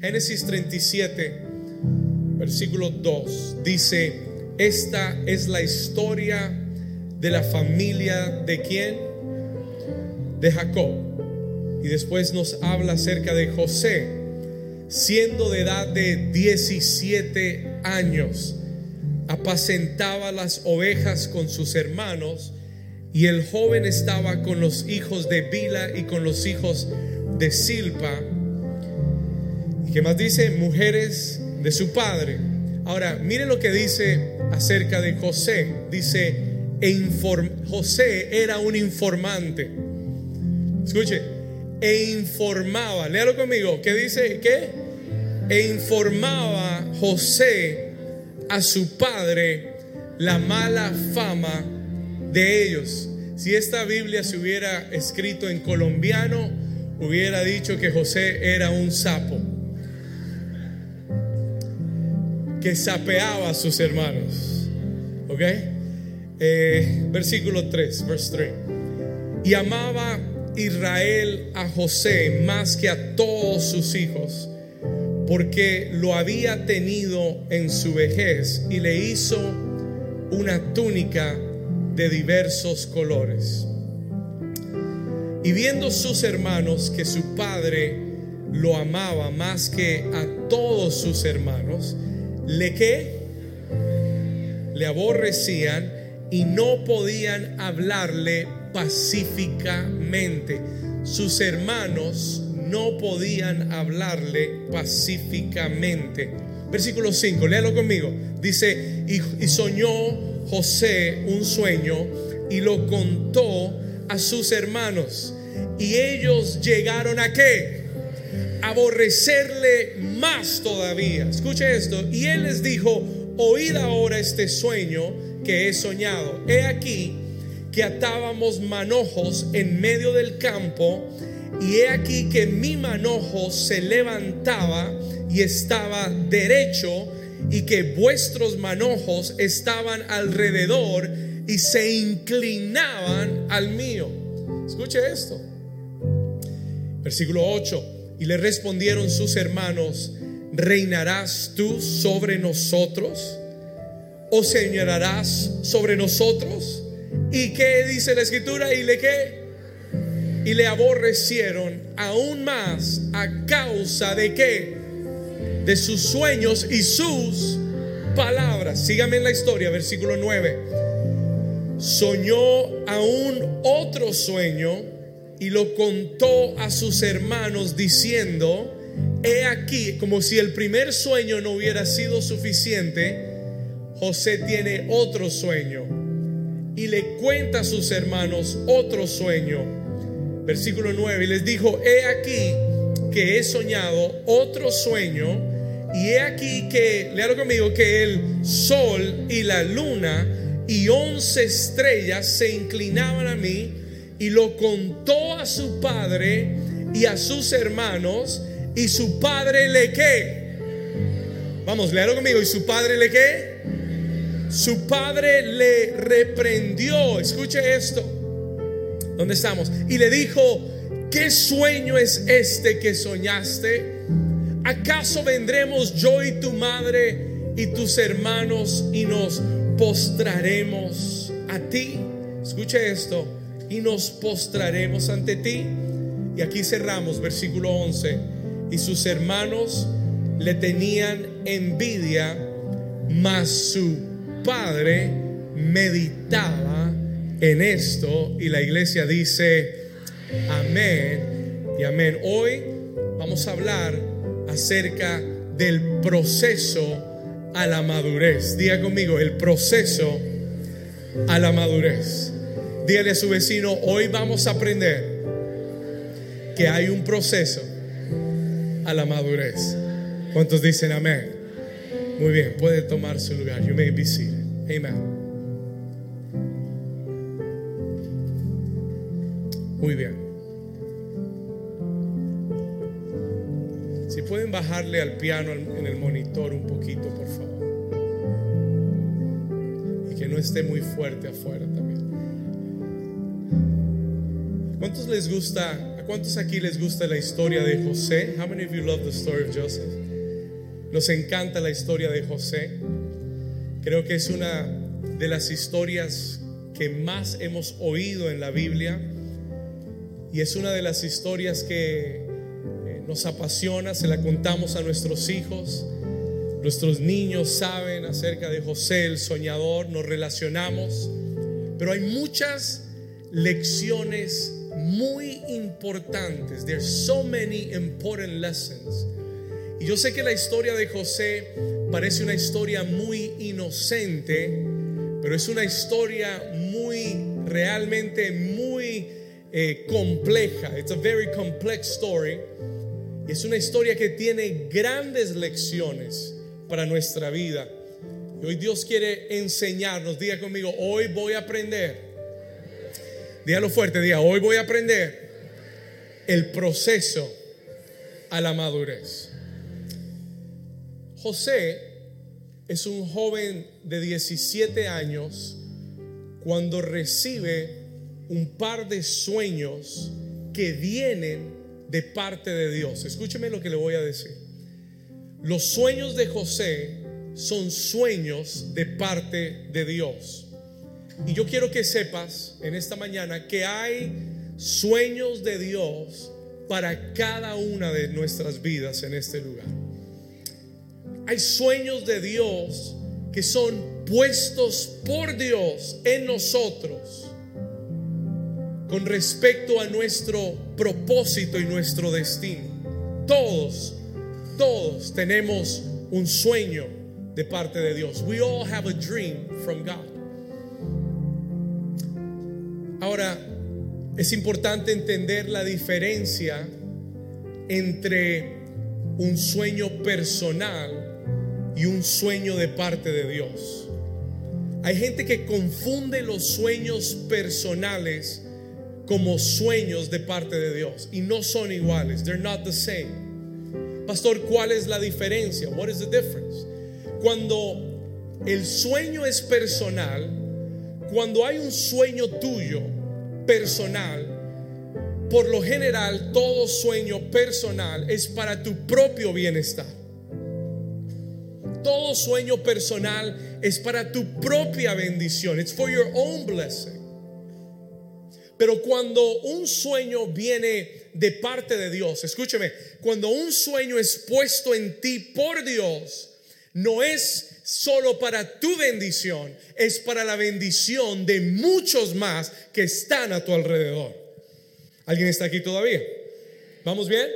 Génesis 37, versículo 2, dice, esta es la historia de la familia de quién? De Jacob. Y después nos habla acerca de José, siendo de edad de 17 años, apacentaba las ovejas con sus hermanos y el joven estaba con los hijos de Bila y con los hijos de Silpa. ¿Y qué más dice? Mujeres de su padre. Ahora, mire lo que dice acerca de José. Dice, e José era un informante. Escuche, e informaba, léalo conmigo, ¿qué dice? ¿Qué? E informaba José a su padre la mala fama de ellos. Si esta Biblia se hubiera escrito en colombiano, hubiera dicho que José era un sapo que sapeaba a sus hermanos. ¿Ok? Eh, versículo 3, verse 3. Y amaba Israel a José más que a todos sus hijos, porque lo había tenido en su vejez y le hizo una túnica de diversos colores. Y viendo sus hermanos que su padre lo amaba más que a todos sus hermanos, le que le aborrecían y no podían hablarle pacíficamente. Sus hermanos no podían hablarle pacíficamente. Versículo 5, léalo conmigo. Dice, y, soñó José un sueño y lo contó a sus hermanos. Y ellos llegaron a qué? Aborrecerle más todavía. Escuche esto. Y él les dijo, oíd ahora este sueño que he soñado. He aquí que atábamos manojos en medio del campo y he aquí que mi manojo se levantaba y estaba derecho y que vuestros manojos estaban alrededor y se inclinaban al mío. Escuche esto. Versículo 8. Y le respondieron sus hermanos, ¿reinarás tú sobre nosotros? ¿O señorarás sobre nosotros? ¿Y qué dice la escritura? ¿Y le qué? Y le aborrecieron aún más a causa de qué? De sus sueños y sus palabras. Sígame en la historia, versículo 9. Soñó aún otro sueño y lo contó a sus hermanos diciendo, he aquí, como si el primer sueño no hubiera sido suficiente, José tiene otro sueño y le cuenta a sus hermanos otro sueño. Versículo 9, y les dijo, he aquí que he soñado otro sueño, y he aquí que, léalo conmigo, que el sol y la luna y once estrellas se inclinaban a mí, y lo contó a su padre y a sus hermanos, y su padre le que. Vamos, léalo conmigo, y su padre le que su padre le reprendió, escuche esto, ¿dónde estamos? Y le dijo, ¿qué sueño es este que soñaste? ¿Acaso vendremos yo y tu madre y tus hermanos y nos postraremos a ti? Escuche esto, y nos postraremos ante ti. Y aquí cerramos, versículo 11. Y sus hermanos le tenían envidia, mas su padre meditaba en esto y la iglesia dice amén y amén. Hoy vamos a hablar acerca del proceso a la madurez. Diga conmigo, el proceso a la madurez. Dígale a su vecino, hoy vamos a aprender que hay un proceso a la madurez. ¿Cuántos dicen amén? Muy bien, puede tomar su lugar. You may be seated. Amen. Muy bien. Si pueden bajarle al piano en el monitor un poquito, por favor. Y que no esté muy fuerte afuera también. ¿Cuántos les gusta ¿A cuántos aquí les gusta la historia de José? How many of you love the story of Joseph? Nos encanta la historia de José. Creo que es una de las historias que más hemos oído en la Biblia y es una de las historias que eh, nos apasiona, se la contamos a nuestros hijos. Nuestros niños saben acerca de José el soñador, nos relacionamos, pero hay muchas lecciones muy importantes. There's so many important lessons. Y yo sé que la historia de José parece una historia muy inocente, pero es una historia muy, realmente muy eh, compleja. It's a very complex story. Y es una historia que tiene grandes lecciones para nuestra vida. Y hoy Dios quiere enseñarnos. Diga conmigo, hoy voy a aprender. Dígalo fuerte, diga, hoy voy a aprender el proceso a la madurez. José es un joven de 17 años cuando recibe un par de sueños que vienen de parte de Dios. Escúcheme lo que le voy a decir. Los sueños de José son sueños de parte de Dios. Y yo quiero que sepas en esta mañana que hay sueños de Dios para cada una de nuestras vidas en este lugar. Hay sueños de Dios que son puestos por Dios en nosotros con respecto a nuestro propósito y nuestro destino. Todos, todos tenemos un sueño de parte de Dios. We all have a dream from God. Ahora, es importante entender la diferencia entre un sueño personal y un sueño de parte de Dios. Hay gente que confunde los sueños personales como sueños de parte de Dios y no son iguales. They're not the same. Pastor, ¿cuál es la diferencia? What is the difference? Cuando el sueño es personal, cuando hay un sueño tuyo personal, por lo general todo sueño personal es para tu propio bienestar. Todo sueño personal es para tu propia bendición. It's for your own blessing. Pero cuando un sueño viene de parte de Dios, escúcheme, cuando un sueño es puesto en ti por Dios, no es solo para tu bendición, es para la bendición de muchos más que están a tu alrededor. ¿Alguien está aquí todavía? ¿Vamos bien?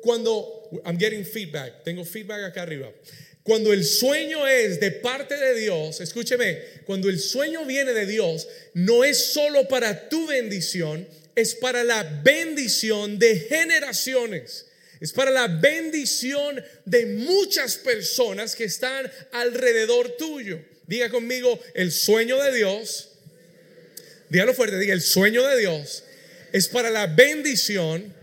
Cuando I'm getting feedback, tengo feedback acá arriba. Cuando el sueño es de parte de Dios, escúcheme, cuando el sueño viene de Dios, no es solo para tu bendición, es para la bendición de generaciones. Es para la bendición de muchas personas que están alrededor tuyo. Diga conmigo, el sueño de Dios, dígalo fuerte, diga, el sueño de Dios es para la bendición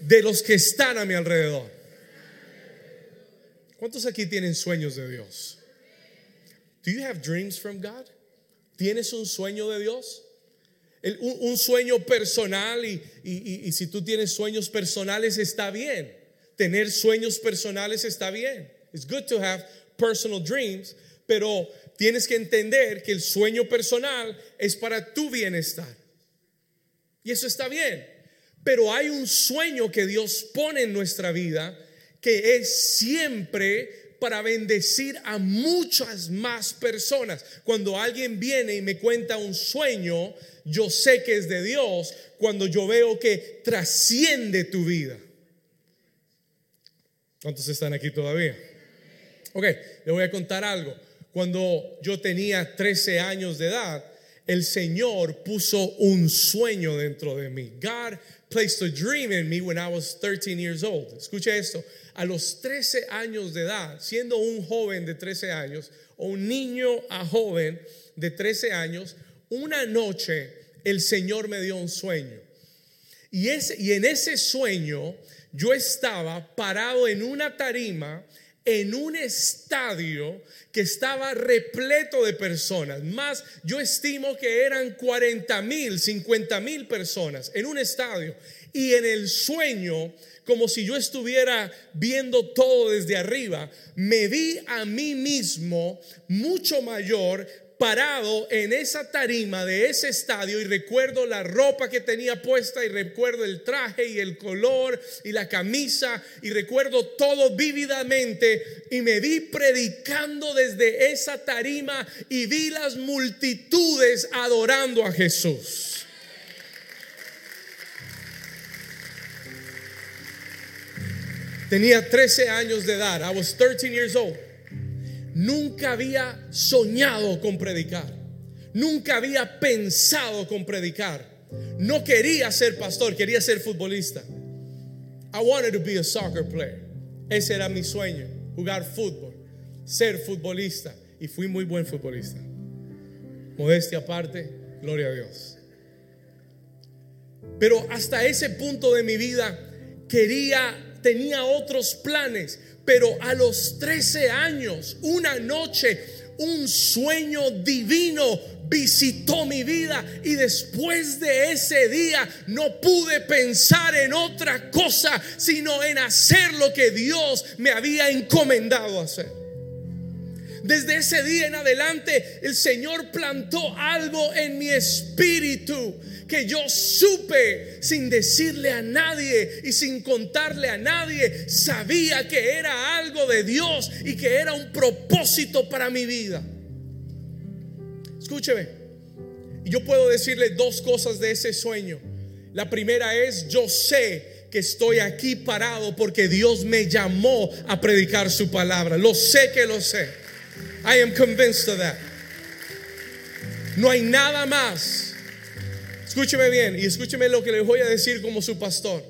de los que están a mi alrededor. ¿Cuántos aquí tienen sueños de Dios? Do you have dreams from God? ¿Tienes un sueño de Dios? Un, sueño personal y, y si tú tienes sueños personales está bien. Tener sueños personales está bien. It's good to have personal dreams, pero tienes que entender que el sueño personal es para tu bienestar. Y eso está bien. Pero hay un sueño que Dios pone en nuestra vida que es siempre para bendecir a muchas más personas. Cuando alguien viene y me cuenta un sueño, yo sé que es de Dios cuando yo veo que trasciende tu vida. ¿Cuántos están aquí todavía? Ok, le voy a contar algo. Cuando yo tenía 13 años de edad, el Señor puso un sueño dentro de mí. God placed a dream in me when I was 13 years old. Escucha esto a los 13 años de edad, siendo un joven de 13 años o un niño a joven de 13 años, una noche el Señor me dio un sueño. Y, y en ese sueño yo estaba parado en una tarima en un estadio que estaba repleto de personas. Más, yo estimo que eran 40 mil, 50 mil personas en un estadio. Y en el sueño, como si yo estuviera viendo todo desde arriba, me vi a mí mismo mucho mayor parado en esa tarima de ese estadio y recuerdo la ropa que tenía puesta y recuerdo el traje y el color y la camisa y recuerdo todo vívidamente y me vi predicando desde esa tarima y vi las multitudes adorando a Jesús. Tenía 13 años de edad. I was 13 years old. Nunca había soñado con predicar. Nunca había pensado con predicar. No quería ser pastor, quería ser futbolista. I wanted to be a soccer player. Ese era mi sueño, jugar fútbol, ser futbolista. Y fui muy buen futbolista. Modestia aparte, gloria a Dios. Pero hasta ese punto de mi vida quería, tenía otros planes. Pero a los 13 años, una noche, un sueño divino visitó mi vida y después de ese día no pude pensar en otra cosa sino en hacer lo que Dios me había encomendado hacer. Desde ese día en adelante el Señor plantó algo en mi espíritu que yo supe sin decirle a nadie y sin contarle a nadie. Sabía que era algo de Dios y que era un propósito para mi vida. Escúcheme, yo puedo decirle dos cosas de ese sueño. La primera es, yo sé que estoy aquí parado porque Dios me llamó a predicar su palabra. Lo sé que lo sé. I am convinced of that. No hay nada más Escúcheme bien y escúcheme lo que le voy a decir como su pastor.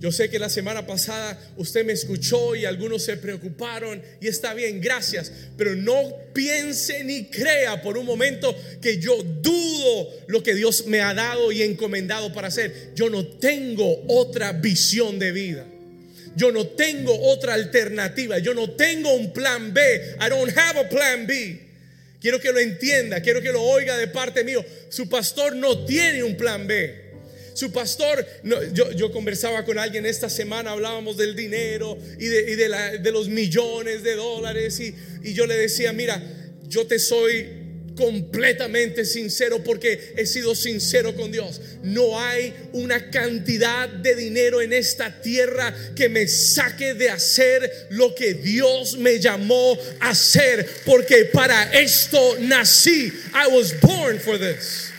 Yo sé que la semana pasada usted me escuchó y algunos se preocuparon y está bien, gracias, pero no piense ni crea por un momento que yo dudo lo que Dios me ha dado y encomendado para hacer. Yo no tengo otra visión de vida. Yo no tengo otra alternativa. Yo no tengo un plan B. I don't have a plan B. Quiero que lo entienda, quiero que lo oiga de parte mío. Su pastor no tiene un plan B. Su pastor, yo, conversaba con alguien esta semana, hablábamos del dinero y de, los millones de dólares y, y yo le decía, mira, yo te soy completamente sincero porque he sido sincero con Dios. No hay una cantidad de dinero en esta tierra que me saque de hacer lo que Dios me llamó a hacer porque para esto nací. I was born for this.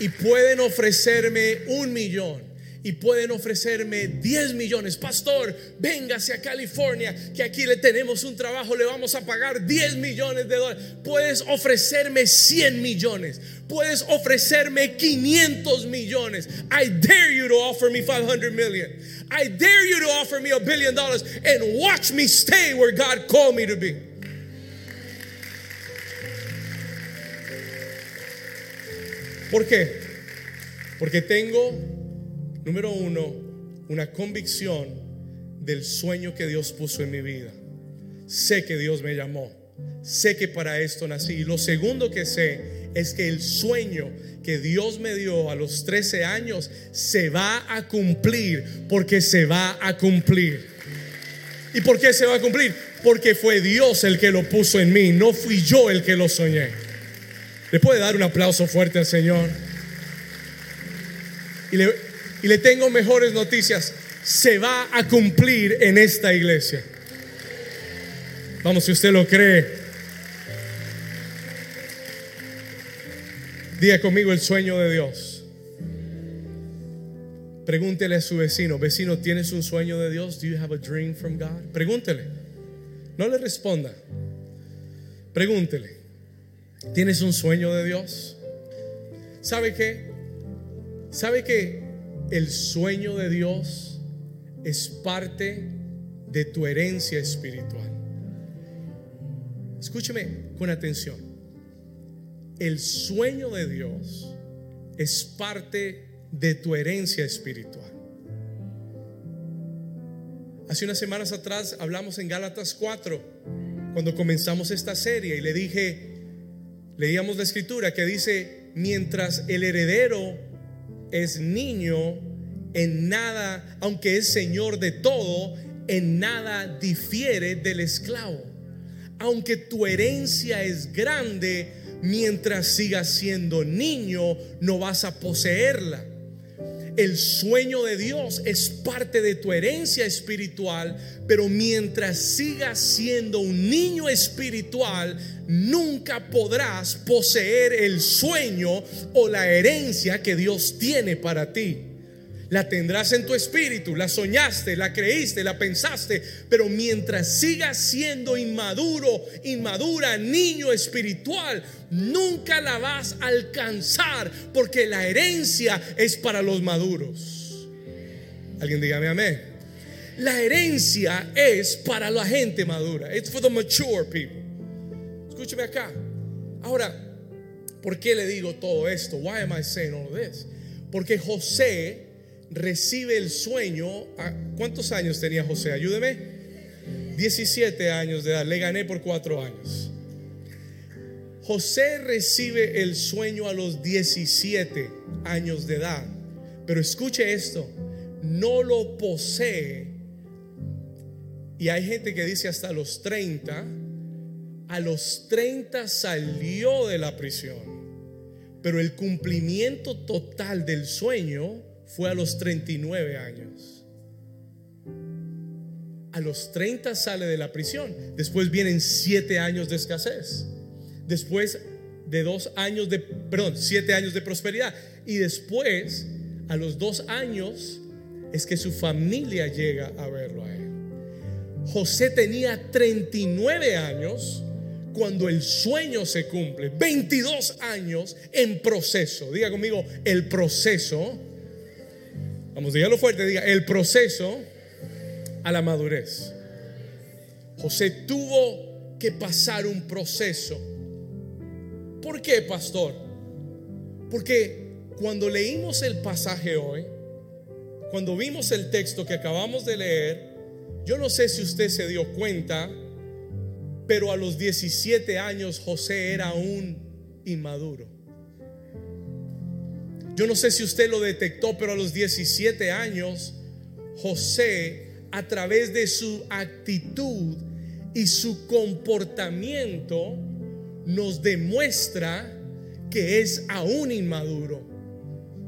Y pueden ofrecerme un millón y pueden ofrecerme 10 millones. Pastor, véngase a California, que aquí le tenemos un trabajo, le vamos a pagar 10 millones de dólares. Puedes ofrecerme 100 millones. Puedes ofrecerme 500 millones. I dare you to offer me 500 million. I dare you to offer me a billion dollars and watch me stay where God called me to be. ¿Por qué? Porque tengo Número uno, una convicción del sueño que Dios puso en mi vida. Sé que Dios me llamó. Sé que para esto nací. Y lo segundo que sé es que el sueño que Dios me dio a los 13 años se va a cumplir porque se va a cumplir. ¿Y por qué se va a cumplir? Porque fue Dios el que lo puso en mí, no fui yo el que lo soñé. ¿Le puede dar un aplauso fuerte al Señor? Y le, y le tengo mejores noticias. Se va a cumplir en esta iglesia. Vamos, si usted lo cree. Diga conmigo el sueño de Dios. Pregúntele a su vecino, vecino, ¿tienes un sueño de Dios? Do you have a dream from God? Pregúntele. No le responda. Pregúntele. ¿Tienes un sueño de Dios? ¿Sabe qué? ¿Sabe qué? El sueño de Dios es parte de tu herencia espiritual. Escúcheme con atención. El sueño de Dios es parte de tu herencia espiritual. Hace unas semanas atrás hablamos en Gálatas 4, cuando comenzamos esta serie, y le dije, leíamos la escritura que dice, mientras el heredero es niño, en nada, aunque es señor de todo, en nada difiere del esclavo. Aunque tu herencia es grande, mientras sigas siendo niño, no vas a poseerla. El sueño de Dios es parte de tu herencia espiritual, pero mientras sigas siendo un niño espiritual, nunca podrás poseer el sueño o la herencia que Dios tiene para ti. La tendrás en tu espíritu, la soñaste, la creíste, la pensaste, pero mientras sigas siendo inmaduro, inmadura, niño espiritual, nunca la vas a alcanzar porque la herencia es para los maduros. Alguien dígame amén. La herencia es para la gente madura. It's for the mature people. Escúcheme acá. Ahora, ¿por qué le digo todo esto? Why am I saying all this? Porque José recibe el sueño. ¿Cuántos años tenía José? Ayúdeme. 17 años de edad. Le gané por 4 años. José recibe el sueño a los 17 años de edad. Pero escuche esto, no lo posee. Y hay gente que dice hasta los 30. A los 30 salió de la prisión. Pero el cumplimiento total del sueño fue a los 39 años. A los 30 sale de la prisión. Después vienen 7 años de escasez. Después de dos años de, perdón, 7 años de prosperidad. Y después, a los dos años, es que su familia llega a verlo a él. José tenía 39 años cuando el sueño se cumple. 22 años en proceso. Diga conmigo, el proceso Vamos, dígalo fuerte, diga, el proceso a la madurez. José tuvo que pasar un proceso. ¿Por qué, pastor? Porque cuando leímos el pasaje hoy, cuando vimos el texto que acabamos de leer, yo no sé si usted se dio cuenta, pero a los 17 años José era un inmaduro. Yo no sé si usted lo detectó, pero a los 17 años, José, a través de su actitud y su comportamiento, nos demuestra que es aún inmaduro.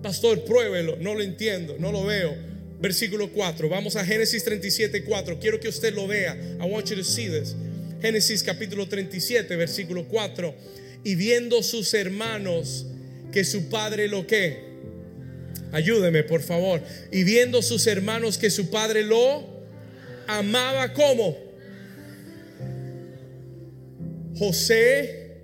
Pastor, pruébelo, no lo entiendo, no lo veo. Versículo 4, vamos a Génesis 37, 4. Quiero que usted lo vea. I want you to see this. Génesis capítulo 37, versículo 4. Y viendo sus hermanos que su padre lo que, ayúdeme por favor, y viendo sus hermanos que su padre lo amaba como. José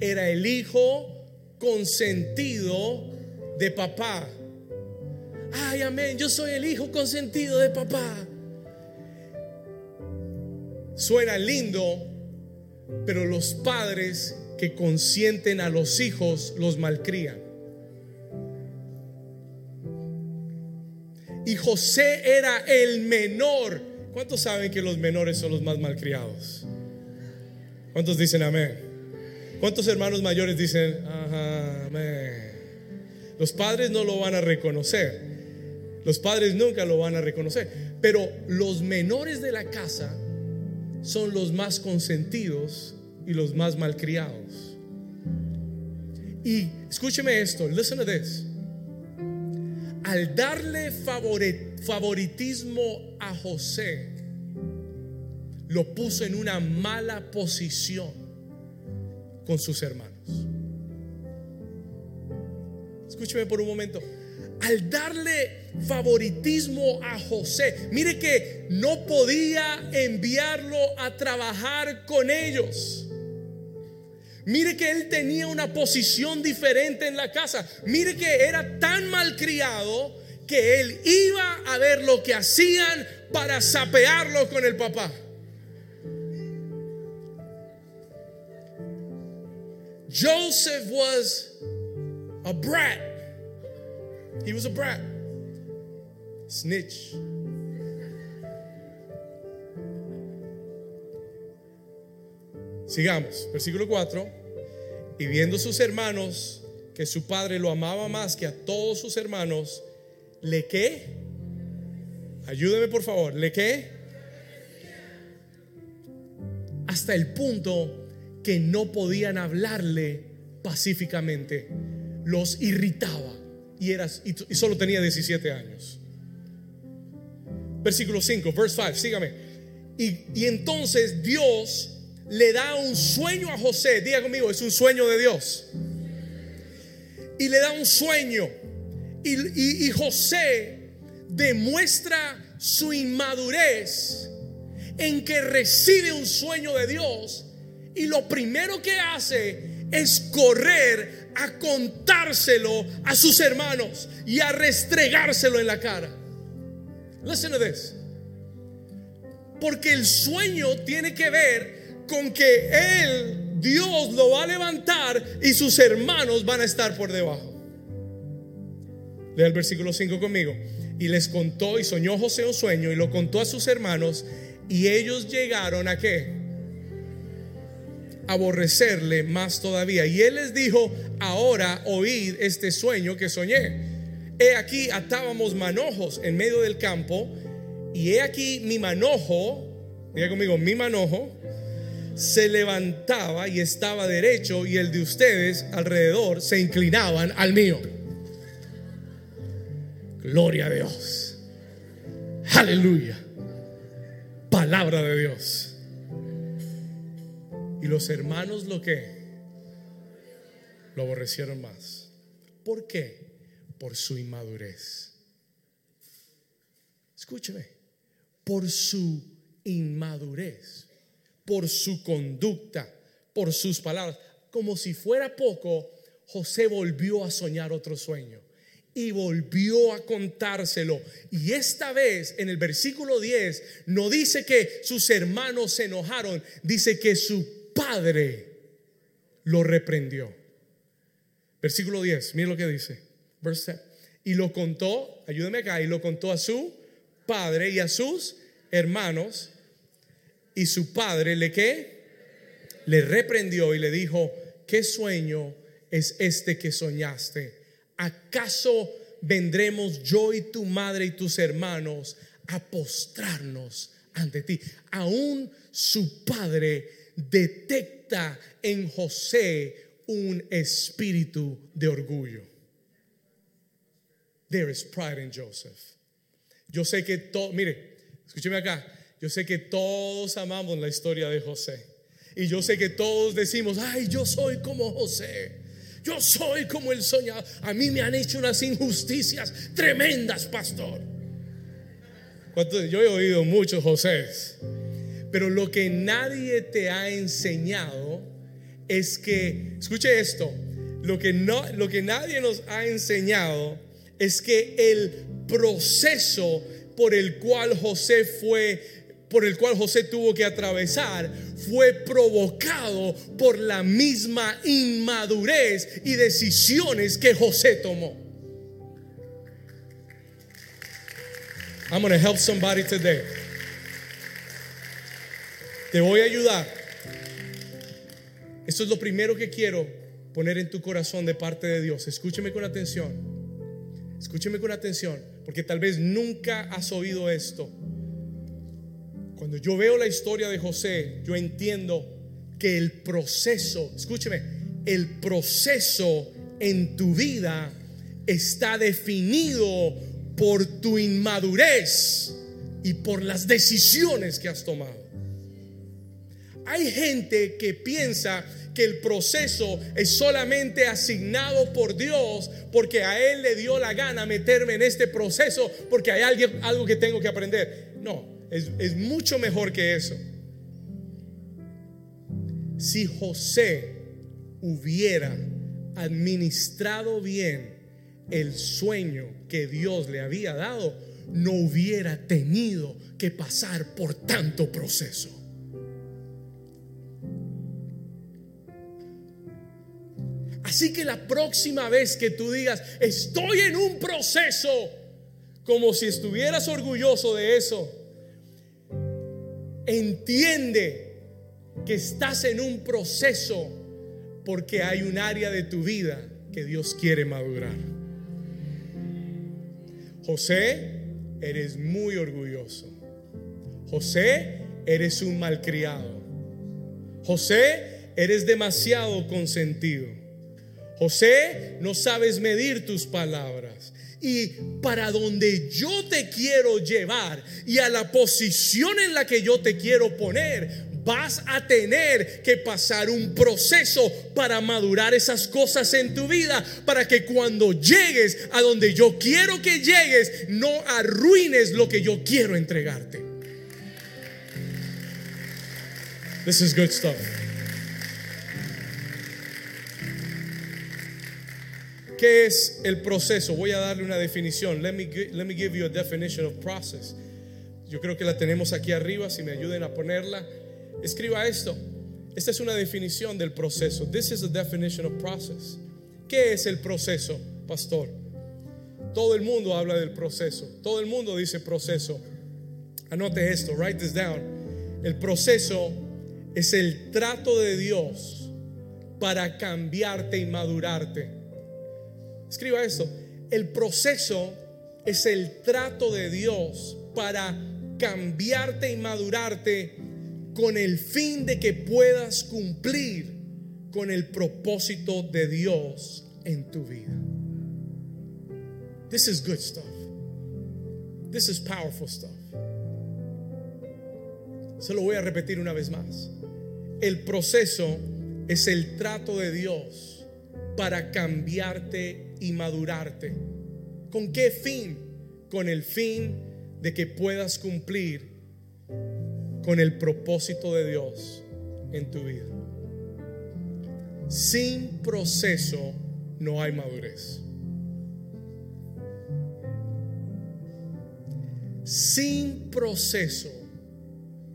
era el hijo consentido de papá. Ay, amén, yo soy el hijo consentido de papá. Suena lindo, pero los padres que consienten a los hijos los malcrían. Y José era el menor. ¿Cuántos saben que los menores son los más malcriados? ¿Cuántos dicen amén? ¿Cuántos hermanos mayores dicen amén? Los padres no lo van a reconocer. Los padres nunca lo van a reconocer. Pero los menores de la casa son los más consentidos y los más malcriados. Y escúcheme esto, listen to this. Al darle favoritismo a José, lo puso en una mala posición con sus hermanos. Escúcheme por un momento. Al darle favoritismo a José, mire que no podía enviarlo a trabajar con ellos. Mire que él tenía una posición diferente en la casa. Mire que era tan malcriado que él iba a ver lo que hacían para sapearlo con el papá. Joseph was a brat. He was a brat. Snitch. Sigamos, versículo 4. Y viendo sus hermanos que su padre lo amaba más que a todos sus hermanos, ¿le qué? Ayúdeme por favor, ¿le qué? Hasta el punto que no podían hablarle pacíficamente. Los irritaba y, eras, y, solo tenía 17 años. Versículo 5, verse 5, sígame. Y, y entonces Dios le da un sueño a José. Diga conmigo, es un sueño de Dios. Y le da un sueño. Y, José demuestra su inmadurez en que recibe un sueño de Dios. Y lo primero que hace es correr a contárselo a sus hermanos y a restregárselo en la cara. Listen to this. Porque el sueño tiene que ver con que Él, Dios, lo va a levantar y sus hermanos van a estar por debajo. Lea el versículo 5 conmigo. Y les contó y soñó José un sueño y lo contó a sus hermanos y ellos llegaron a qué? Aborrecerle más todavía. Y él les dijo, ahora oíd este sueño que soñé. He aquí atábamos manojos en medio del campo y he aquí mi manojo, diga conmigo, mi manojo se levantaba y estaba derecho y el de ustedes alrededor se inclinaban al mío. Gloria a Dios. Aleluya. Palabra de Dios. Y los hermanos lo que lo aborrecieron más. ¿Por qué? Por su inmadurez. Escúcheme, por su inmadurez por su conducta, por sus palabras. Como si fuera poco, José volvió a soñar otro sueño y volvió a contárselo. Y esta vez en el versículo 10 no dice que sus hermanos se enojaron, dice que su padre lo reprendió. Versículo 10, mira lo que dice. Y lo contó, ayúdeme acá, y lo contó a su padre y a sus hermanos y su padre le qué? Le reprendió y le dijo, ¿qué sueño es este que soñaste? ¿Acaso vendremos yo y tu madre y tus hermanos a postrarnos ante ti? Aún su padre detecta en José un espíritu de orgullo. There is pride in Joseph. Yo sé que todo, mire, escúcheme acá, yo sé que todos amamos la historia de José. Y yo sé que todos decimos, ay, yo soy como José. Yo soy como el soñado. A mí me han hecho unas injusticias tremendas, pastor. Yo he oído muchos José. Pero lo que nadie te ha enseñado es que, escuche esto, lo que, no, lo que nadie nos ha enseñado es que el proceso por el cual José fue por el cual José tuvo que atravesar fue provocado por la misma inmadurez y decisiones que José tomó. I'm going help somebody today. Te voy a ayudar. Esto es lo primero que quiero poner en tu corazón de parte de Dios. Escúcheme con atención. Escúcheme con atención, porque tal vez nunca has oído esto. Cuando yo veo la historia de José, yo entiendo que el proceso, escúcheme, el proceso en tu vida está definido por tu inmadurez y por las decisiones que has tomado. Hay gente que piensa que el proceso es solamente asignado por Dios porque a Él le dio la gana meterme en este proceso porque hay algo que tengo que aprender. No, es, mucho mejor que eso. Si José hubiera administrado bien el sueño que Dios le había dado, no hubiera tenido que pasar por tanto proceso. Así que la próxima vez que tú digas, estoy en un proceso, como si estuvieras orgulloso de eso, Entiende que estás en un proceso porque hay un área de tu vida que Dios quiere madurar. José, eres muy orgulloso. José, eres un malcriado. José, eres demasiado consentido. José, no sabes medir tus palabras. Y para donde yo te quiero llevar y a la posición en la que yo te quiero poner, vas a tener que pasar un proceso para madurar esas cosas en tu vida, para que cuando llegues a donde yo quiero que llegues, no arruines lo que yo quiero entregarte. This is good stuff. ¿Qué es el proceso? Voy a darle una definición. Let me, let me give you a definition of process. Yo creo que la tenemos aquí arriba, si me ayuden a ponerla. Escriba esto. Esta es una definición del proceso. This is a definition of process. ¿Qué es el proceso, pastor? Todo el mundo habla del proceso. Todo el mundo dice proceso. Anote esto, write this down. El proceso es el trato de Dios para cambiarte y madurarte. Escriba esto. El proceso es el trato de Dios para cambiarte y madurarte con el fin de que puedas cumplir con el propósito de Dios en tu vida. This is good stuff. This is powerful stuff. Se lo voy a repetir una vez más. El proceso es el trato de Dios para cambiarte y madurarte. ¿Con qué fin? Con el fin de que puedas cumplir con el propósito de Dios en tu vida. Sin proceso no hay madurez. Sin proceso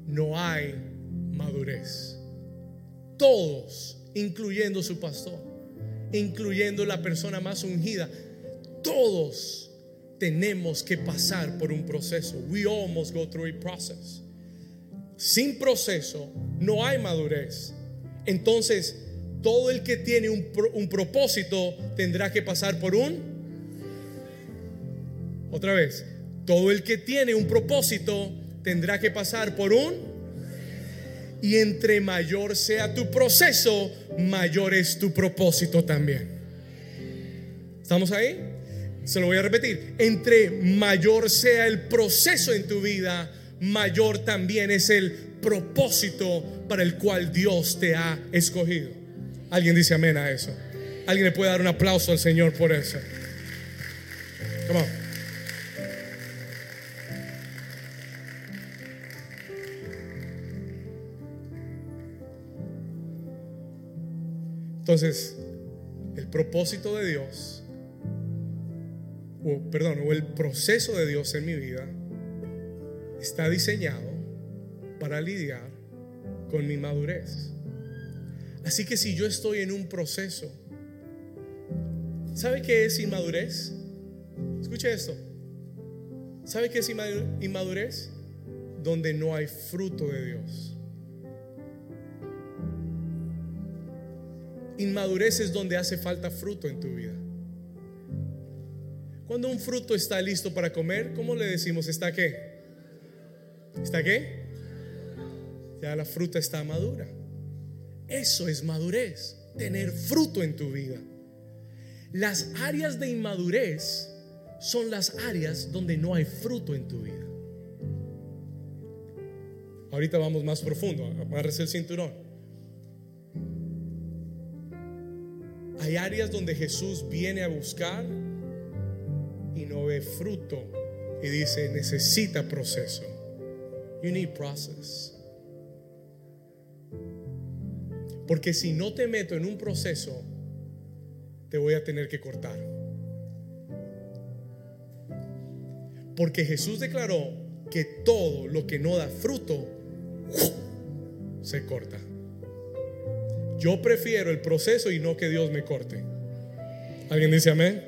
no hay madurez. Todos, incluyendo su pastor, incluyendo la persona más ungida, todos tenemos que pasar por un proceso. We all must go through a process sin proceso no hay madurez. Entonces, todo el que tiene un, un, propósito tendrá que pasar por un... Otra vez, todo el que tiene un propósito tendrá que pasar por un... Y entre mayor sea tu proceso, mayor es tu propósito también. ¿Estamos ahí? Se lo voy a repetir. Entre mayor sea el proceso en tu vida, mayor también es el propósito para el cual Dios te ha escogido. Alguien dice amén a eso. Alguien le puede dar un aplauso al Señor por eso. Come on. Entonces, el propósito de Dios, o perdón, o el proceso de Dios en mi vida está diseñado para lidiar con mi madurez. Así que si yo estoy en un proceso, ¿sabe qué es inmadurez? Escuche esto. ¿Sabe qué es inmadurez? Donde no hay fruto de Dios. Inmadurez es donde hace falta fruto en tu vida. Cuando un fruto está listo para comer, ¿cómo le decimos? ¿Está qué? ¿Está qué? Ya la fruta está madura. Eso es madurez, tener fruto en tu vida. Las áreas de inmadurez son las áreas donde no hay fruto en tu vida. Ahorita vamos más profundo, agárrese el cinturón. Hay áreas donde Jesús viene a buscar y no ve fruto y dice, necesita proceso. You need process. Porque si no te meto en un proceso, te voy a tener que cortar. Porque Jesús declaró que todo lo que no da fruto se corta. Yo prefiero el proceso y no que Dios me corte. ¿Alguien dice amén?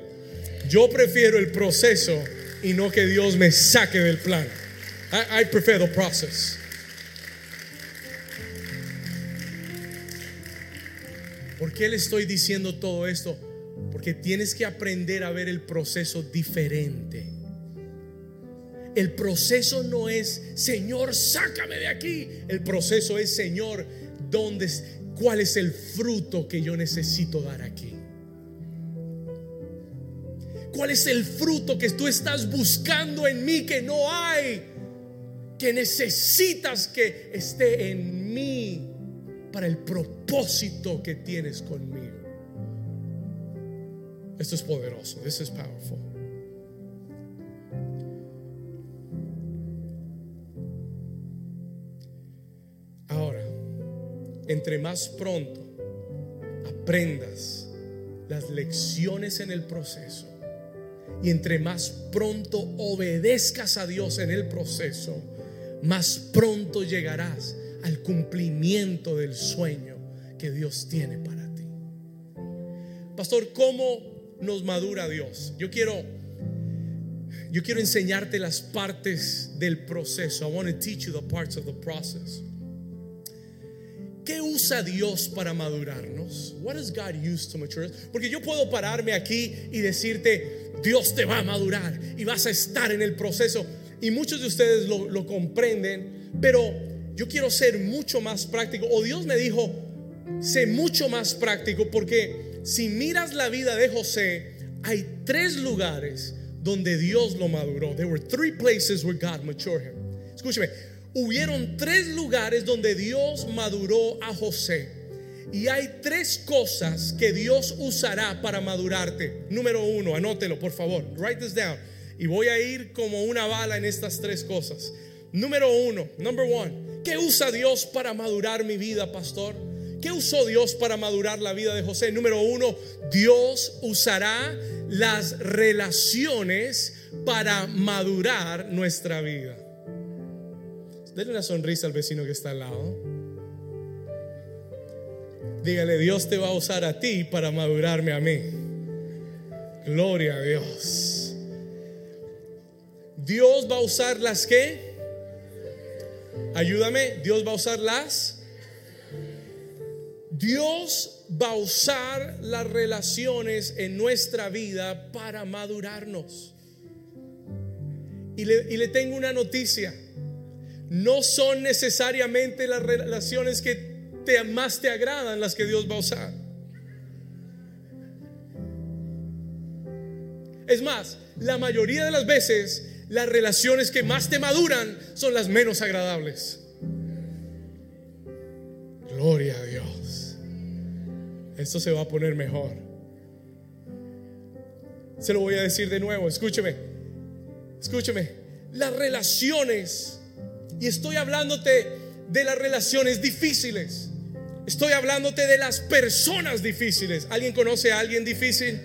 Yo prefiero el proceso y no que Dios me saque del plan. I, prefer the process. ¿Por qué le estoy diciendo todo esto? Porque tienes que aprender a ver el proceso diferente. El proceso no es, Señor, sácame de aquí. El proceso es, Señor, ¿dónde, ¿cuál es el fruto que yo necesito dar aquí? ¿Cuál es el fruto que tú estás buscando en mí que no hay? Que necesitas que esté en mí para el propósito que tienes conmigo. Esto es poderoso. This is powerful. Entre más pronto aprendas las lecciones en el proceso y entre más pronto obedezcas a Dios en el proceso, más pronto llegarás al cumplimiento del sueño que Dios tiene para ti. Pastor, ¿cómo nos madura Dios? Yo quiero yo quiero enseñarte las partes del proceso. I want to teach you the parts of the process. ¿Qué usa Dios para madurarnos? What does God use to mature us? Porque yo puedo pararme aquí y decirte, Dios te va a madurar y vas a estar en el proceso. Y muchos de ustedes lo, lo comprenden, pero yo quiero ser mucho más práctico. O Dios me dijo, sé mucho más práctico porque si miras la vida de José, hay tres lugares donde Dios lo maduró. There were three places where God matured him. Escúcheme, hubieron tres lugares donde Dios maduró a José. Y hay tres cosas que Dios usará para madurarte. Número uno, anótelo por favor. Write this down. Y voy a ir como una bala en estas tres cosas. Número uno, number one. ¿Qué usa Dios para madurar mi vida, pastor? ¿Qué usó Dios para madurar la vida de José? Número uno, Dios usará las relaciones para madurar nuestra vida. Dale una sonrisa al vecino que está al lado. Dígale, Dios te va a usar a ti para madurarme a mí. Gloria a Dios. Dios va a usar las que Ayúdame, Dios va a usar las. Dios va a usar las relaciones en nuestra vida para madurarnos. Y le, y le tengo una noticia. No son necesariamente las relaciones que más te agradan las que Dios va a usar. Es más, la mayoría de las veces las relaciones que más te maduran son las menos agradables. Gloria a Dios. Esto se va a poner mejor. Se lo voy a decir de nuevo, escúcheme. Escúcheme. Las relaciones, y estoy hablándote de las relaciones difíciles. Estoy hablándote de las personas difíciles. ¿Alguien conoce a alguien difícil?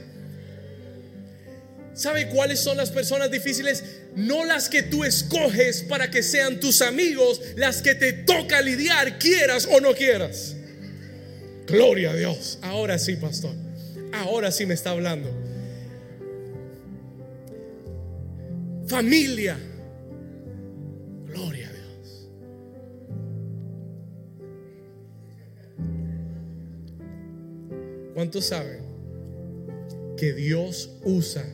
¿Sabe cuáles son las personas difíciles? No las que tú escoges para que sean tus amigos, las que te toca lidiar, quieras o no quieras. Gloria a Dios. Ahora sí, pastor. Ahora sí me está hablando. Familia. ¿Cuántos saben que Dios usa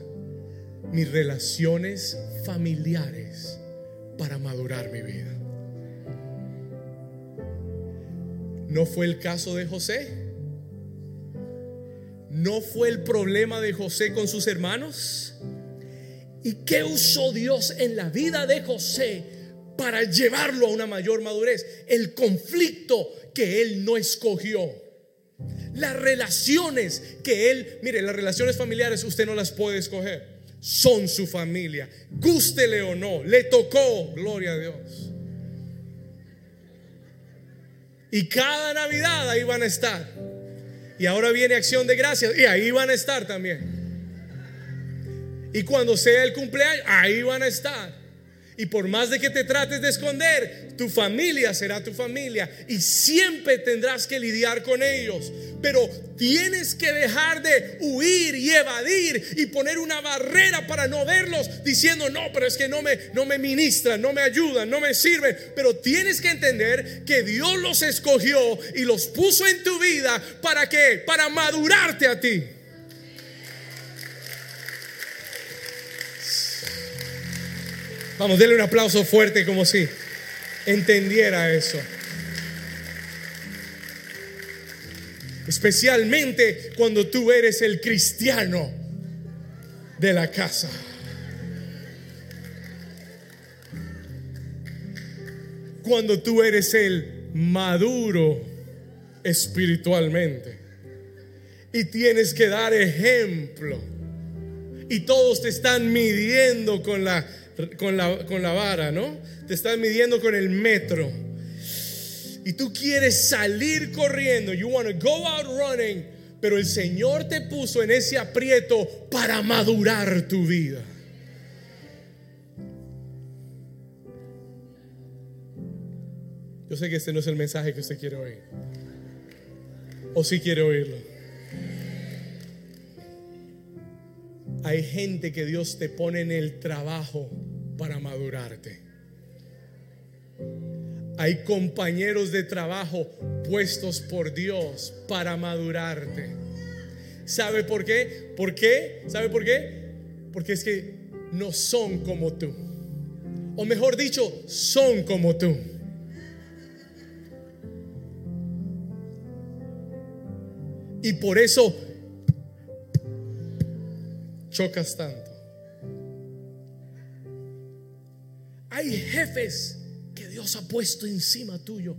mis relaciones familiares para madurar mi vida. ¿No fue el caso de José? ¿No fue el problema de José con sus hermanos? ¿Y qué usó Dios en la vida de José para llevarlo a una mayor madurez? El conflicto que él no escogió. Las relaciones que él, mire, las relaciones familiares usted no las puede escoger son su familia. Gústele o no, le tocó, gloria a Dios. Y cada Navidad ahí van a estar. Y ahora viene acción de gracias y ahí van a estar también. Y cuando sea el cumpleaños, ahí van a estar. Y por más de que te trates de esconder, tu familia será tu familia y siempre tendrás que lidiar con ellos. Pero tienes que dejar de huir y evadir y poner una barrera para no verlos diciendo, no, pero es que no me, no me ministran, no me ayudan, no me sirven. Pero tienes que entender que Dios los escogió y los puso en tu vida para qué? Para madurarte a ti. Vamos, denle un aplauso fuerte como si entendiera eso. Especialmente cuando tú eres el cristiano de la casa. Cuando tú eres el maduro espiritualmente. Y tienes que dar ejemplo. Y todos te están midiendo con la, con la, con la vara, ¿no? Te están midiendo con el metro y tú quieres salir corriendo, you want to go out running, pero el Señor te puso en ese aprieto para madurar tu vida. Yo sé que este no es el mensaje que usted quiere oír. O si quiere oírlo. Hay gente que Dios te pone en el trabajo para madurarte. Hay compañeros de trabajo puestos por Dios para madurarte. ¿Sabe por qué? ¿Por qué? ¿Sabe por qué? Porque es que no son como tú. O mejor dicho, son como tú. Y por eso chocas tanto. Hay jefes Dios ha puesto encima tuyo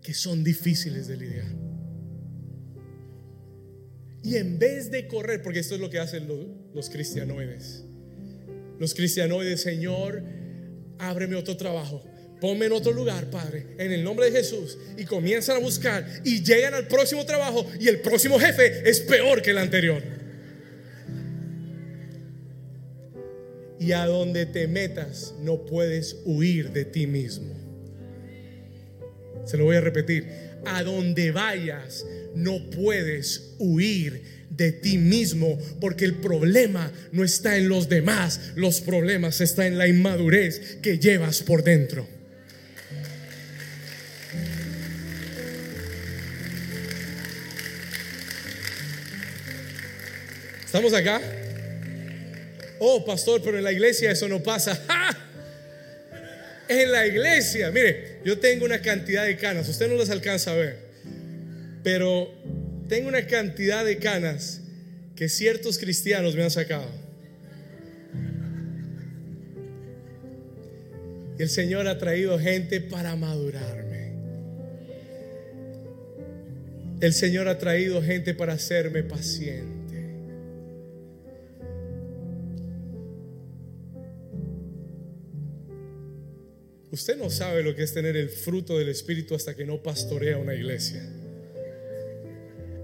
que son difíciles de lidiar. Y en vez de correr, porque esto es lo que hacen los, cristianoides, los cristianoides, Señor, ábreme otro trabajo, ponme en otro lugar, Padre, en el nombre de Jesús, y comienzan a buscar y llegan al próximo trabajo y el próximo jefe es peor que el anterior. Y a donde te metas no puedes huir de ti mismo. Se lo voy a repetir. A donde vayas no puedes huir de ti mismo, porque el problema no está en los demás, los problemas están en la inmadurez que llevas por dentro. ¿Estamos acá? Oh, pastor, pero en la iglesia eso no pasa. En la iglesia, mire, yo tengo una cantidad de canas, usted no las alcanza a ver, pero tengo una cantidad de canas que ciertos cristianos me han sacado. Y el Señor ha traído gente para madurarme. El Señor ha traído gente para hacerme paciente. Usted no sabe lo que es tener el fruto del Espíritu hasta que no pastorea una iglesia.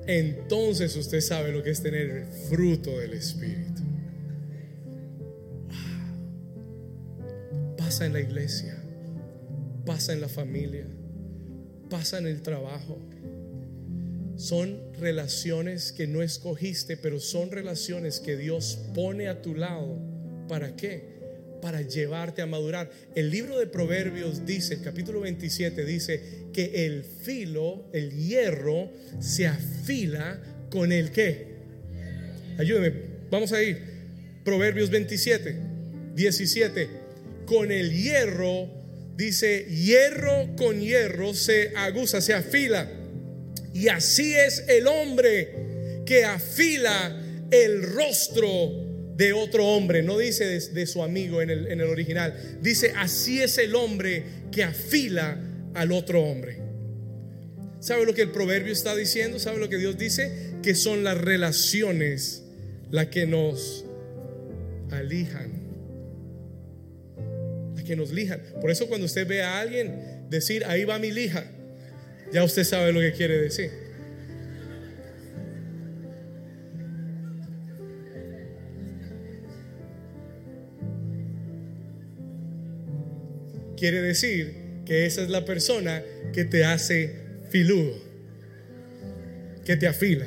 Entonces usted sabe lo que es tener el fruto del Espíritu. Pasa en la iglesia, pasa en la familia, pasa en el trabajo. Son relaciones que no escogiste, pero son relaciones que Dios pone a tu lado. ¿Para qué? Para llevarte a madurar. El libro de Proverbios dice, el capítulo 27 dice que el filo, el hierro, se afila con el qué. Ayúdeme, vamos a ir. Proverbios 27, 17. Con el hierro, dice, hierro con hierro se aguza, se afila. Y así es el hombre que afila el rostro de otro hombre, no dice de, su amigo en el, en el original, dice así es el hombre que afila al otro hombre. ¿Sabe lo que el proverbio está diciendo? ¿Sabe lo que Dios dice? Que son las relaciones las que nos alijan. Las que nos lijan. Por eso cuando usted ve a alguien decir, ahí va mi lija, ya usted sabe lo que quiere decir. Quiere decir que esa es la persona que te hace filudo, que te afila.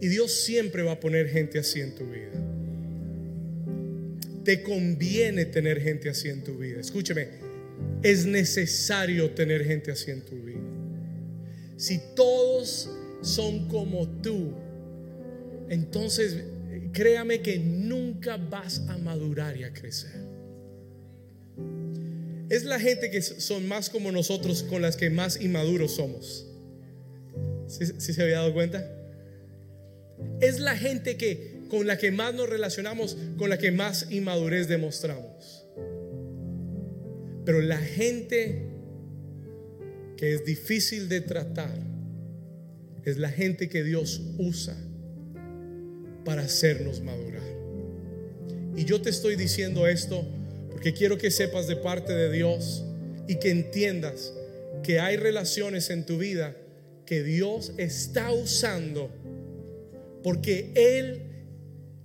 Y Dios siempre va a poner gente así en tu vida. Te conviene tener gente así en tu vida. Escúcheme, es necesario tener gente así en tu vida. Si todos son como tú, entonces créame que nunca vas a madurar y a crecer. Es la gente que son más como nosotros con las que más inmaduros somos. ¿Sí, se había dado cuenta? Es la gente que con la que más nos relacionamos, con la que más inmadurez demostramos. Pero la gente que es difícil de tratar es la gente que Dios usa para hacernos madurar. Y yo te estoy diciendo esto porque quiero que sepas de parte de Dios y que entiendas que hay relaciones en tu vida que Dios está usando porque Él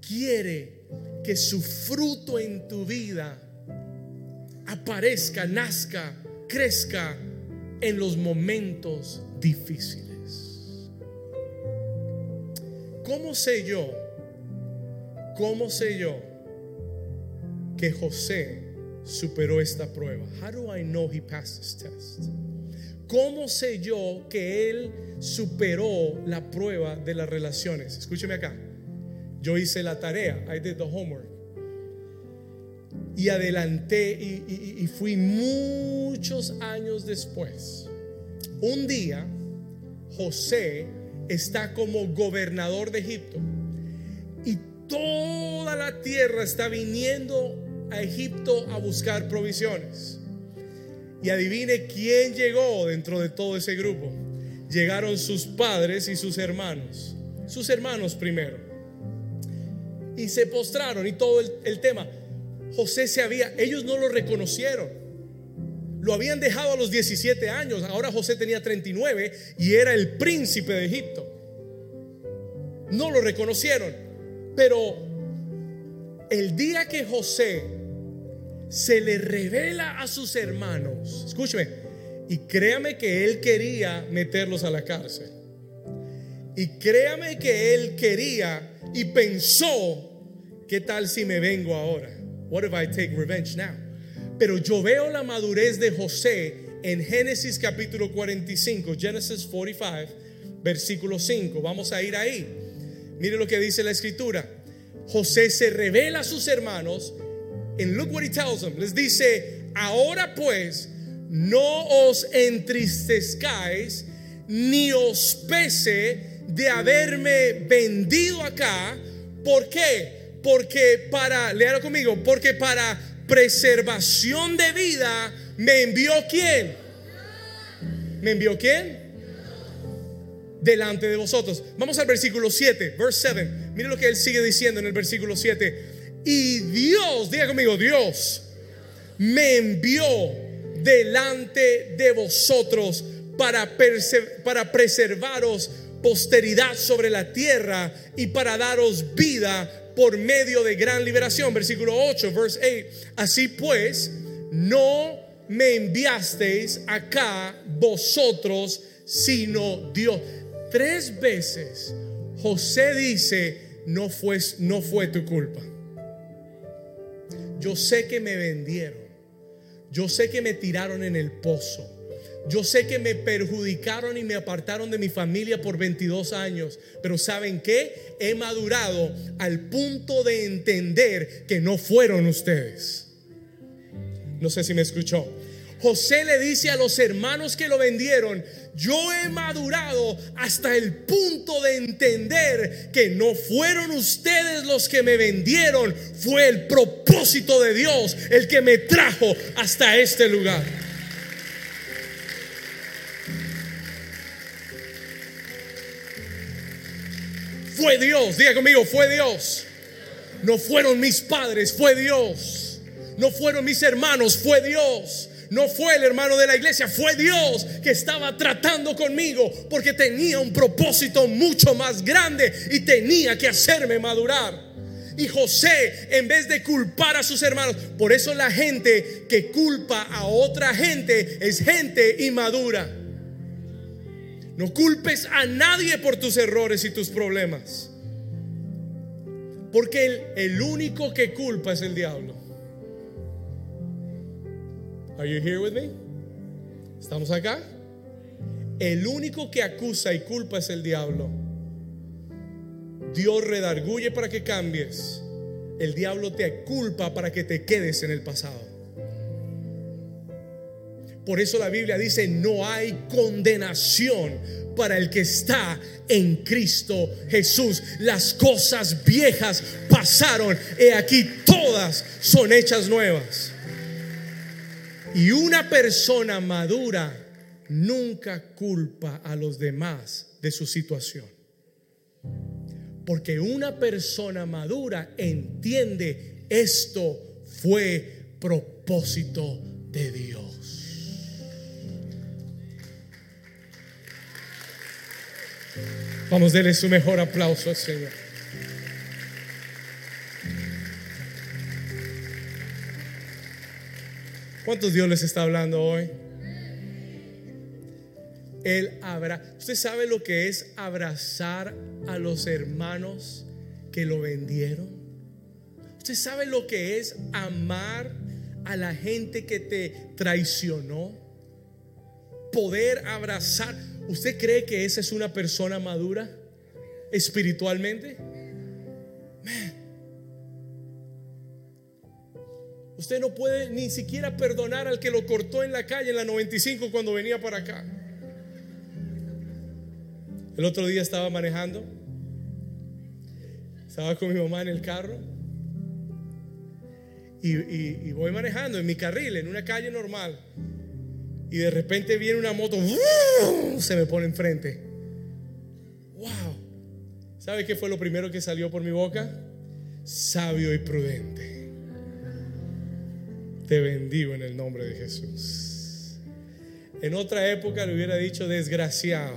quiere que su fruto en tu vida aparezca, nazca, crezca en los momentos difíciles. ¿Cómo sé yo? ¿Cómo sé yo que José superó esta prueba? How do I know he passed this test? ¿Cómo sé yo que él superó la prueba de las relaciones? Escúcheme acá. Yo hice la tarea, I did the homework. Y adelanté y, y fui muchos años después. Un día, José está como gobernador de Egipto y toda la tierra está viniendo a Egipto a buscar provisiones. Y adivine quién llegó dentro de todo ese grupo. Llegaron sus padres y sus hermanos. Sus hermanos primero. Y se postraron y todo el, tema. José se había, ellos no lo reconocieron. Lo habían dejado a los 17 años. Ahora José tenía 39 y era el príncipe de Egipto. No lo reconocieron. Pero el día que José se le revela a sus hermanos, escúcheme, y créame que él quería meterlos a la cárcel. Y créame que él quería y pensó, ¿qué tal si me vengo ahora? What if I take revenge now? Pero yo veo la madurez de José en Génesis capítulo 45, Genesis 45, versículo 5. Vamos a ir ahí. Mire lo que dice la escritura. José se revela a sus hermanos and look what he tells them. Les dice, ahora pues, no os entristezcáis ni os pese de haberme vendido acá. ¿Por qué? Porque para, léalo conmigo, porque para preservación de vida me envió quién? ¿Me envió quién? Delante de vosotros. Vamos al versículo 7, verse 7. Mire lo que él sigue diciendo en el versículo 7 y Dios, diga conmigo, Dios me envió delante de vosotros para, para preservaros posteridad sobre la tierra y para daros vida por medio de gran liberación. Versículo 8, verse 8. Así pues, no me enviasteis acá vosotros, sino Dios. Tres veces José dice, no fue, no fue tu culpa. Yo sé que me vendieron. Yo sé que me tiraron en el pozo. Yo sé que me perjudicaron y me apartaron de mi familia por 22 años. Pero ¿saben qué? He madurado al punto de entender que no fueron ustedes. No sé si me escuchó. José le dice a los hermanos que lo vendieron, yo he madurado hasta el punto de entender que no fueron ustedes los que me vendieron, fue el propósito de Dios el que me trajo hasta este lugar. Fue Dios, diga conmigo, fue Dios. No fueron mis padres, fue Dios. No fueron mis hermanos, fue Dios. No fue el hermano de la iglesia, fue Dios que estaba tratando conmigo porque tenía un propósito mucho más grande y tenía que hacerme madurar. Y José, en vez de culpar a sus hermanos, por eso la gente que culpa a otra gente es gente inmadura. No culpes a nadie por tus errores y tus problemas. Porque el, el único que culpa es el diablo. Are you here with me? ¿Estamos acá? El único que acusa y culpa es el diablo. Dios redarguye para que cambies. El diablo te culpa para que te quedes en el pasado. Por eso la Biblia dice, no hay condenación para el que está en Cristo Jesús. Las cosas viejas pasaron. He aquí todas son hechas nuevas. Y una persona madura nunca culpa a los demás de su situación. Porque una persona madura entiende esto fue propósito de Dios. Vamos a darle su mejor aplauso al Señor. ¿Cuántos Dios les está hablando hoy? Él abra. ¿Usted sabe lo que es abrazar a los hermanos que lo vendieron? ¿Usted sabe lo que es amar a la gente que te traicionó? Poder abrazar. ¿Usted cree que esa es una persona madura espiritualmente? Usted no puede ni siquiera perdonar al que lo cortó en la calle en la 95 cuando venía para acá. El otro día estaba manejando. Estaba con mi mamá en el carro. Y, voy manejando en mi carril, en una calle normal. Y de repente viene una moto, se me pone enfrente. ¡Wow! ¿Sabe qué fue lo primero que salió por mi boca? Sabio y prudente. Te bendigo en el nombre de Jesús. En otra época le hubiera dicho desgraciado.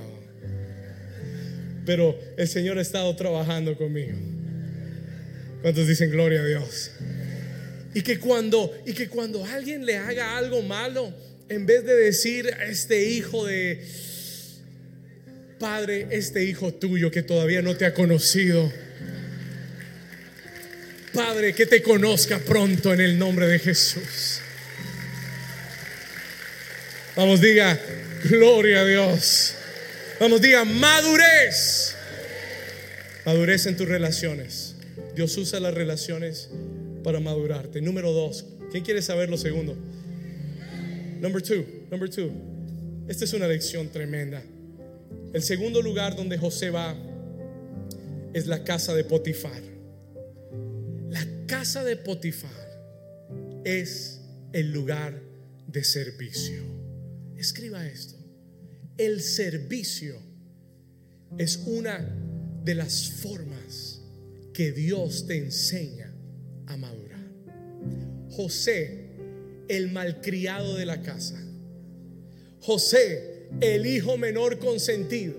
Pero el Señor ha estado trabajando conmigo. ¿Cuántos dicen gloria a Dios? Y que cuando y que cuando alguien le haga algo malo, en vez de decir a este hijo de Padre, este hijo tuyo que todavía no te ha conocido, Padre, que te conozca pronto en el nombre de Jesús. Vamos, diga, gloria a Dios. Vamos, diga, madurez. Madurez en tus relaciones. Dios usa las relaciones para madurarte. Número dos. ¿Quién quiere saber lo segundo? Number two, number two. Esta es una lección tremenda. El segundo lugar donde José va es la casa de Potifar. Casa de Potifar es el lugar de servicio. Escriba esto. El servicio es una de las formas que Dios te enseña a madurar. José el malcriado de la casa. José, el hijo menor consentido,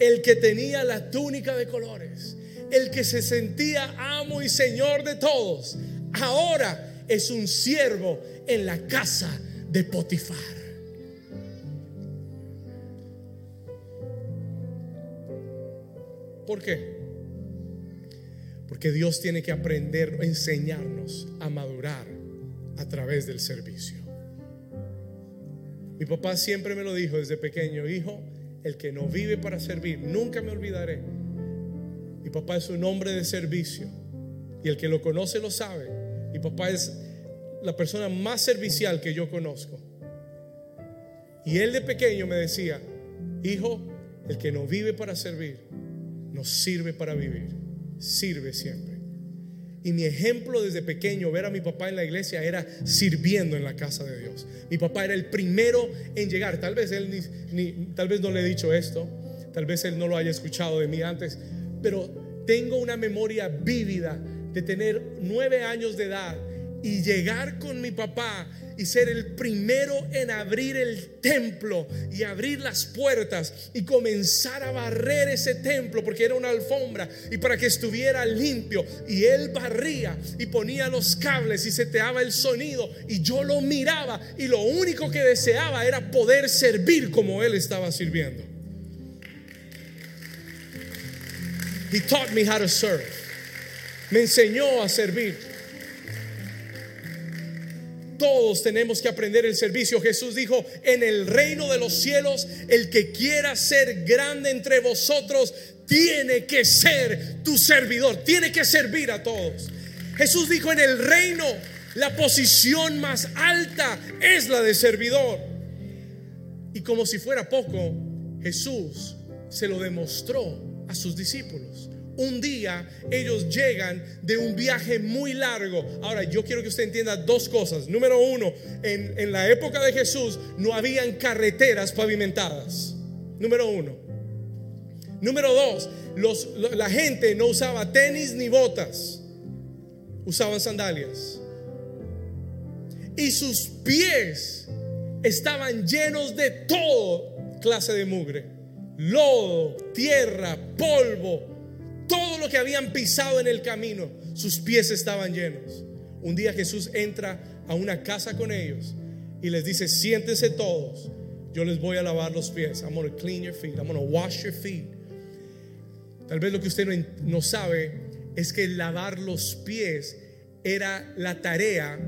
el que tenía la túnica de colores, el que se sentía amo y señor de todos, ahora es un siervo en la casa de Potifar. ¿Por qué? Porque Dios tiene que aprender, enseñarnos a madurar a través del servicio. Mi papá siempre me lo dijo desde pequeño, hijo, el que no vive para servir, nunca me olvidaré. Mi papá es un hombre de servicio y el que lo conoce lo sabe. Mi papá es la persona más servicial que yo conozco. Y él de pequeño me decía, hijo, el que no vive para servir, no sirve para vivir, sirve siempre. Y mi ejemplo desde pequeño, ver a mi papá en la iglesia, era sirviendo en la casa de Dios. Mi papá era el primero en llegar. Tal vez él ni, tal vez no le he dicho esto, tal vez él no lo haya escuchado de mí antes, pero tengo una memoria vívida de tener nueve años de edad y llegar con mi papá y ser el primero en abrir el templo y abrir las puertas y comenzar a barrer ese templo porque era una alfombra y para que estuviera limpio y él barría y ponía los cables y seteaba el sonido y yo lo miraba y lo único que deseaba era poder servir como él estaba sirviendo. Taught me how to serve. Me enseñó a servir. Todos tenemos que aprender el servicio. Jesús dijo, en el reino de los cielos, el que quiera ser grande entre vosotros, tiene que ser tu servidor, tiene que servir a todos. Jesús dijo en el reino, la posición más alta es la de servidor. Y como si fuera poco, Jesús se lo demostró a sus discípulos. Un día ellos llegan de un viaje muy largo. Ahora, yo quiero que usted entienda dos cosas. Número uno, en, en la época de Jesús no habían carreteras pavimentadas. Número uno. Número dos, los, la gente no usaba tenis ni botas, usaban sandalias. Y sus pies estaban llenos de todo clase de mugre, lodo, tierra, polvo, que habían pisado en el camino, sus pies estaban llenos. Un día Jesús entra a una casa con ellos y les dice, siéntense todos, yo les voy a lavar los pies. I'm going to clean your feet, I'm going to wash your feet. Tal vez lo que usted no, sabe es que lavar los pies era la tarea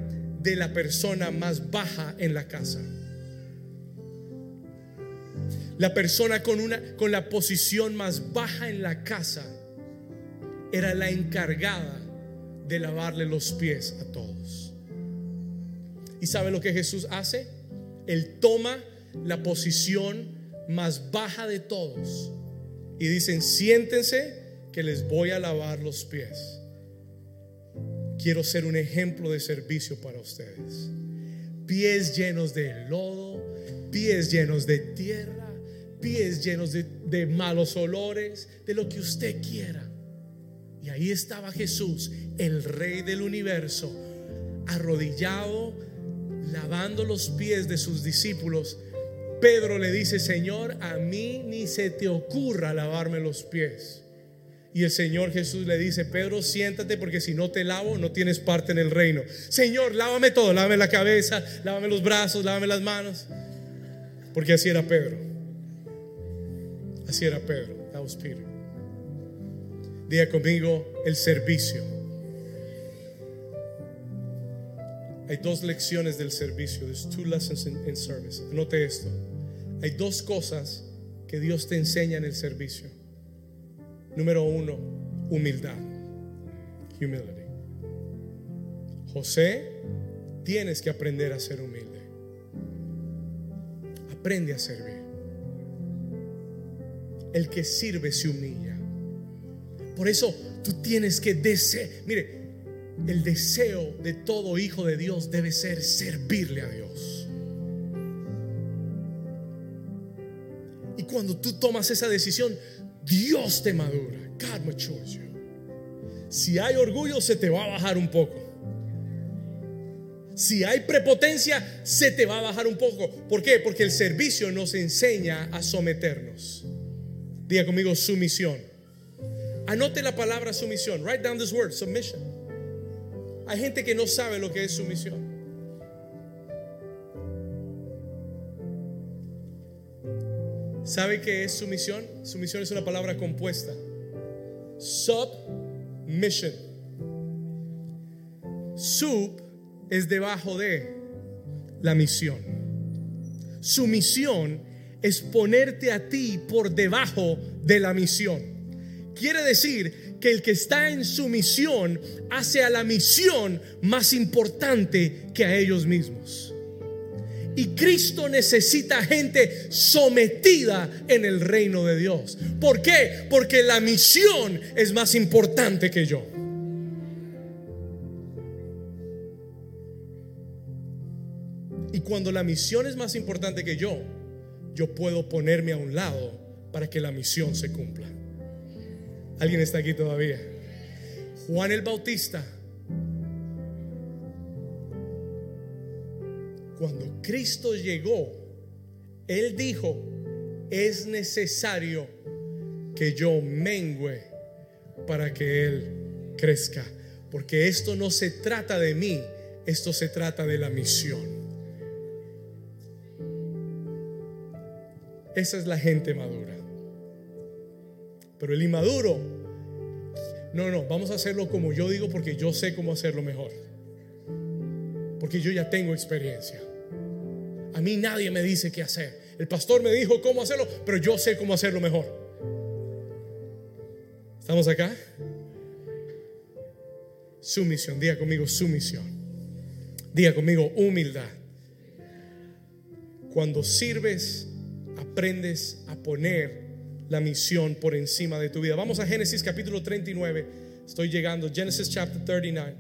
de la persona más baja en la casa. La persona con una con la posición más baja en la casa era la encargada de lavarle los pies a todos. ¿Y sabe lo que Jesús hace? Él toma la posición más baja de todos y dicen, siéntense que les voy a lavar los pies. Quiero ser un ejemplo de servicio para ustedes. Pies llenos de lodo, pies llenos de tierra, pies llenos de, de malos olores, de lo que usted quiera. Y ahí estaba Jesús, el rey del universo, arrodillado, lavando los pies de sus discípulos Pedro le dice, Señor, a mí ni se te ocurra lavarme los pies. Y el Señor Jesús le dice, Pedro, siéntate porque si no te lavo no tienes parte en el reino. Señor, lávame todo, lávame la cabeza, lávame los brazos, lávame las manos. Porque así era Pedro. Así era Pedro. That was Peter. Diga conmigo el servicio. Hay dos lecciones del servicio. There's two lessons in, service. Anote esto. Hay dos cosas que Dios te enseña en el servicio. Número uno, humildad. Humility. José, tienes que aprender a ser humilde. Aprende a servir. El que sirve se humilla. Por eso tú tienes que desear. Mire, el deseo de todo hijo de Dios debe ser servirle a Dios. Y cuando tú tomas esa decisión, Dios te madura. God matures you. Si hay orgullo, se te va a bajar un poco. Si hay prepotencia, se te va a bajar un poco. ¿Por qué? Porque el servicio nos enseña a someternos. Diga conmigo sumisión. Anote la palabra sumisión. Write down this word, submission. Hay gente que no sabe lo que es sumisión. ¿Sabe qué es sumisión? Sumisión es una palabra compuesta. Submission. Sub es debajo de la misión. Sumisión es ponerte a ti por debajo de la misión. Quiere decir que el que está en su misión hace a la misión más importante que a ellos mismos. Y Cristo necesita gente sometida en el reino de Dios. ¿Por qué? Porque la misión es más importante que yo. Y cuando la misión es más importante que yo, yo puedo ponerme a un lado para que la misión se cumpla. ¿Alguien está aquí todavía? Juan el Bautista. Cuando Cristo llegó, Él dijo, es necesario que yo mengüe para que Él crezca. Porque esto no se trata de mí, esto se trata de la misión. Esa es la gente madura. Pero el inmaduro, no, no, vamos a hacerlo como yo digo porque yo sé cómo hacerlo mejor. Porque yo ya tengo experiencia. A mí nadie me dice qué hacer. El pastor me dijo cómo hacerlo, pero yo sé cómo hacerlo mejor. ¿Estamos acá? Sumisión, diga conmigo sumisión. Diga conmigo humildad. Cuando sirves, aprendes a poner la misión por encima de tu vida. Vamos a Génesis capítulo 39. Estoy llegando. Genesis chapter 39.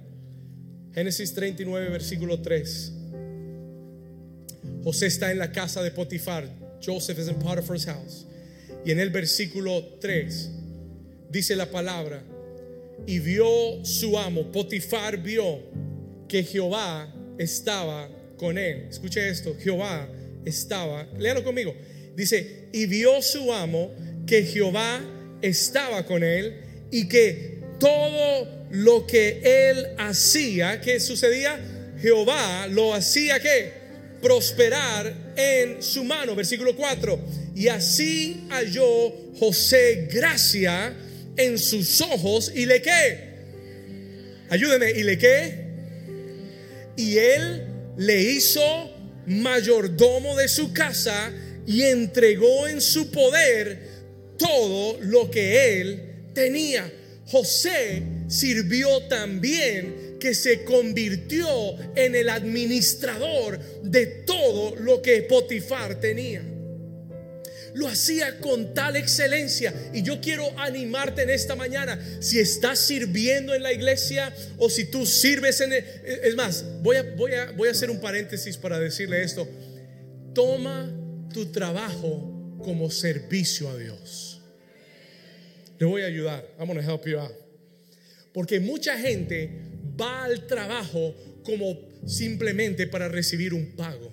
Génesis 39, versículo 3. José está en la casa de Potifar. Joseph is in Potiphar's house. Y en el versículo 3 dice la palabra, y vio su amo, Potifar vio que Jehová estaba con él. Escuche esto, Jehová estaba, léalo conmigo. Dice, y vio su amo que Jehová estaba con él y que todo lo que él hacía, que sucedía, Jehová lo hacía que prosperar en su mano. Versículo 4. Y así halló José gracia en sus ojos y le qué. Ayúdeme, ¿y le qué? Y él le hizo mayordomo de su casa y entregó en su poder todo lo que él tenía. José sirvió también que se convirtió en el administrador de todo lo que Potifar tenía lo hacía con tal excelencia. Y yo quiero animarte en esta mañana. Si estás sirviendo en la iglesia o si tú sirves en... es más, voy a, voy, a, voy a hacer un paréntesis para decirle esto. Toma tu trabajo como servicio a Dios. Le voy a ayudar. I'm gonna help you out. Porque mucha gente va al trabajo como simplemente para recibir un pago.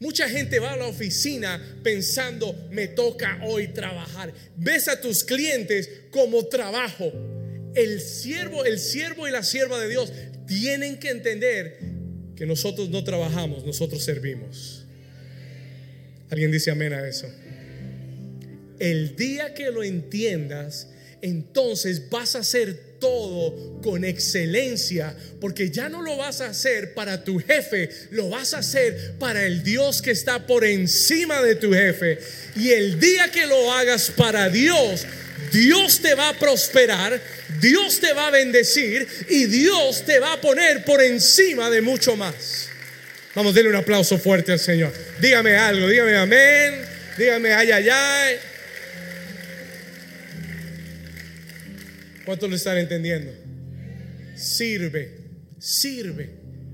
Mucha gente va a la oficina pensando, me toca hoy trabajar. Ves a tus clientes como trabajo. El siervo, el siervo y la sierva de Dios tienen que entender que nosotros no trabajamos, nosotros servimos. ¿Alguien dice amén a eso? El día que lo entiendas, entonces vas a ser todo con excelencia, porque ya no lo vas a hacer para tu jefe, lo vas a hacer para el Dios que está por encima de tu jefe. Y el día que lo hagas para Dios, Dios te va a prosperar, Dios te va a bendecir y Dios te va a poner por encima de mucho más. Vamos, a darle un aplauso fuerte al Señor. Dígame algo, dígame amén, dígame ay, ay, ay. ¿Cuántos lo están entendiendo? Sirve, sirve,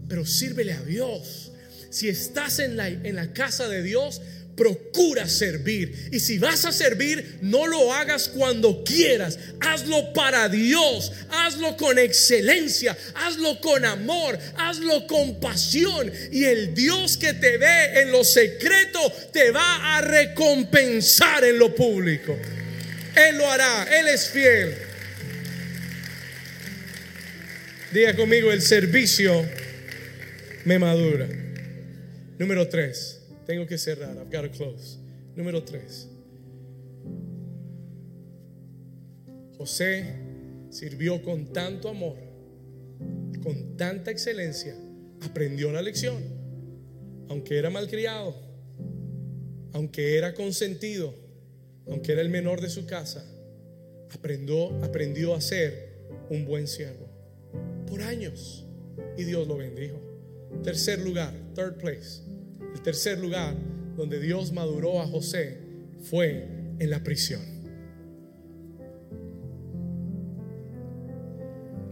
pero sírvele a Dios. Si estás en la, en la casa de Dios, procura servir. Y si vas a servir, no lo hagas cuando quieras. Hazlo para Dios. Hazlo con excelencia. Hazlo con amor. Hazlo con pasión. Y el Dios que te ve en lo secreto te va a recompensar en lo público. Él lo hará. Él es fiel. Diga conmigo, el servicio me madura. Número tres. Tengo que cerrar. I've got to close. Número tres. José sirvió con tanto amor, con tanta excelencia, aprendió la lección. Aunque era malcriado, aunque era consentido, aunque era el menor de su casa, aprendió, aprendió a ser un buen siervo por años y Dios lo bendijo. Tercer lugar, third place. El tercer lugar donde Dios maduró a José fue en la prisión.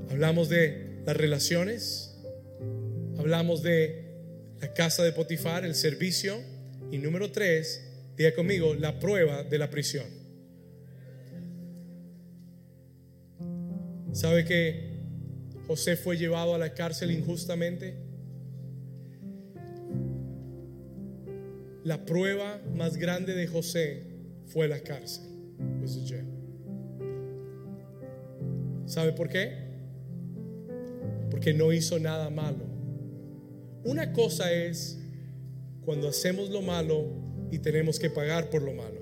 Hablamos de las relaciones, hablamos de la casa de Potifar, el servicio y número tres, diga conmigo, la prueba de la prisión. ¿Sabe que José fue llevado a la cárcel injustamente? La prueba más grande de José fue la cárcel. ¿Sabe por qué? Porque no hizo nada malo. Una cosa es cuando hacemos lo malo y tenemos que pagar por lo malo.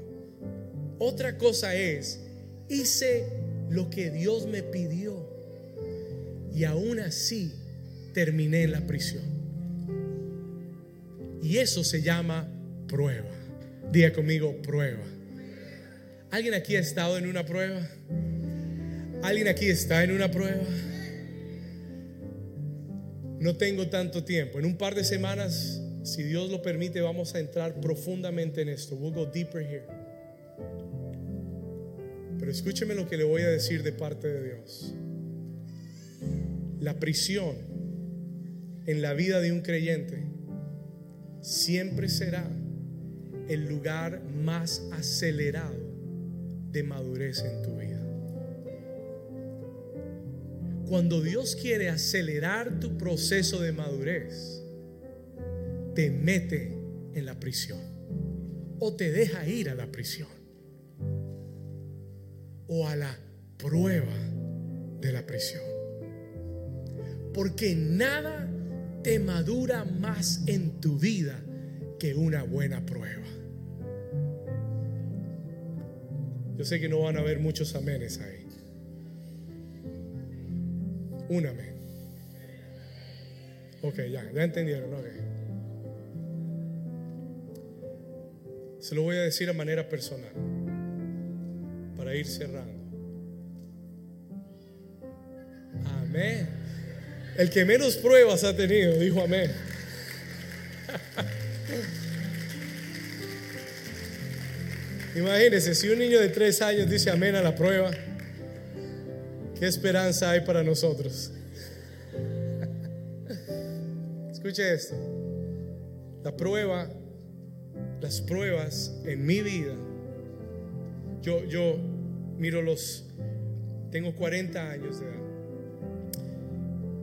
Otra cosa es, hice lo que Dios me pidió y aún así terminé en la prisión. Y eso se llama prueba. Diga conmigo, prueba. ¿Alguien aquí ha estado en una prueba? ¿Alguien aquí está en una prueba? No tengo tanto tiempo. En un par de semanas, si Dios lo permite, vamos a entrar profundamente en esto. We'll go deeper here. Pero escúcheme lo que le voy a decir de parte de Dios. La prisión en la vida de un creyente siempre será el lugar más acelerado de madurez en tu vida. Cuando Dios quiere acelerar tu proceso de madurez, te mete en la prisión o te deja ir a la prisión o a la prueba de la prisión. Porque nada te madura más en tu vida que una buena prueba. Yo sé que no van a haber muchos amenes ahí. Un amén. Ok, ya, ya entendieron. Ok. Se lo voy a decir a manera personal para ir cerrando. Amén. El que menos pruebas ha tenido, dijo amén. Imagínense, si un niño de tres años dice amén a la prueba, ¿qué esperanza hay para nosotros? Escuche esto. La prueba, las pruebas en mi vida, yo, yo miro los, tengo 40 años de edad,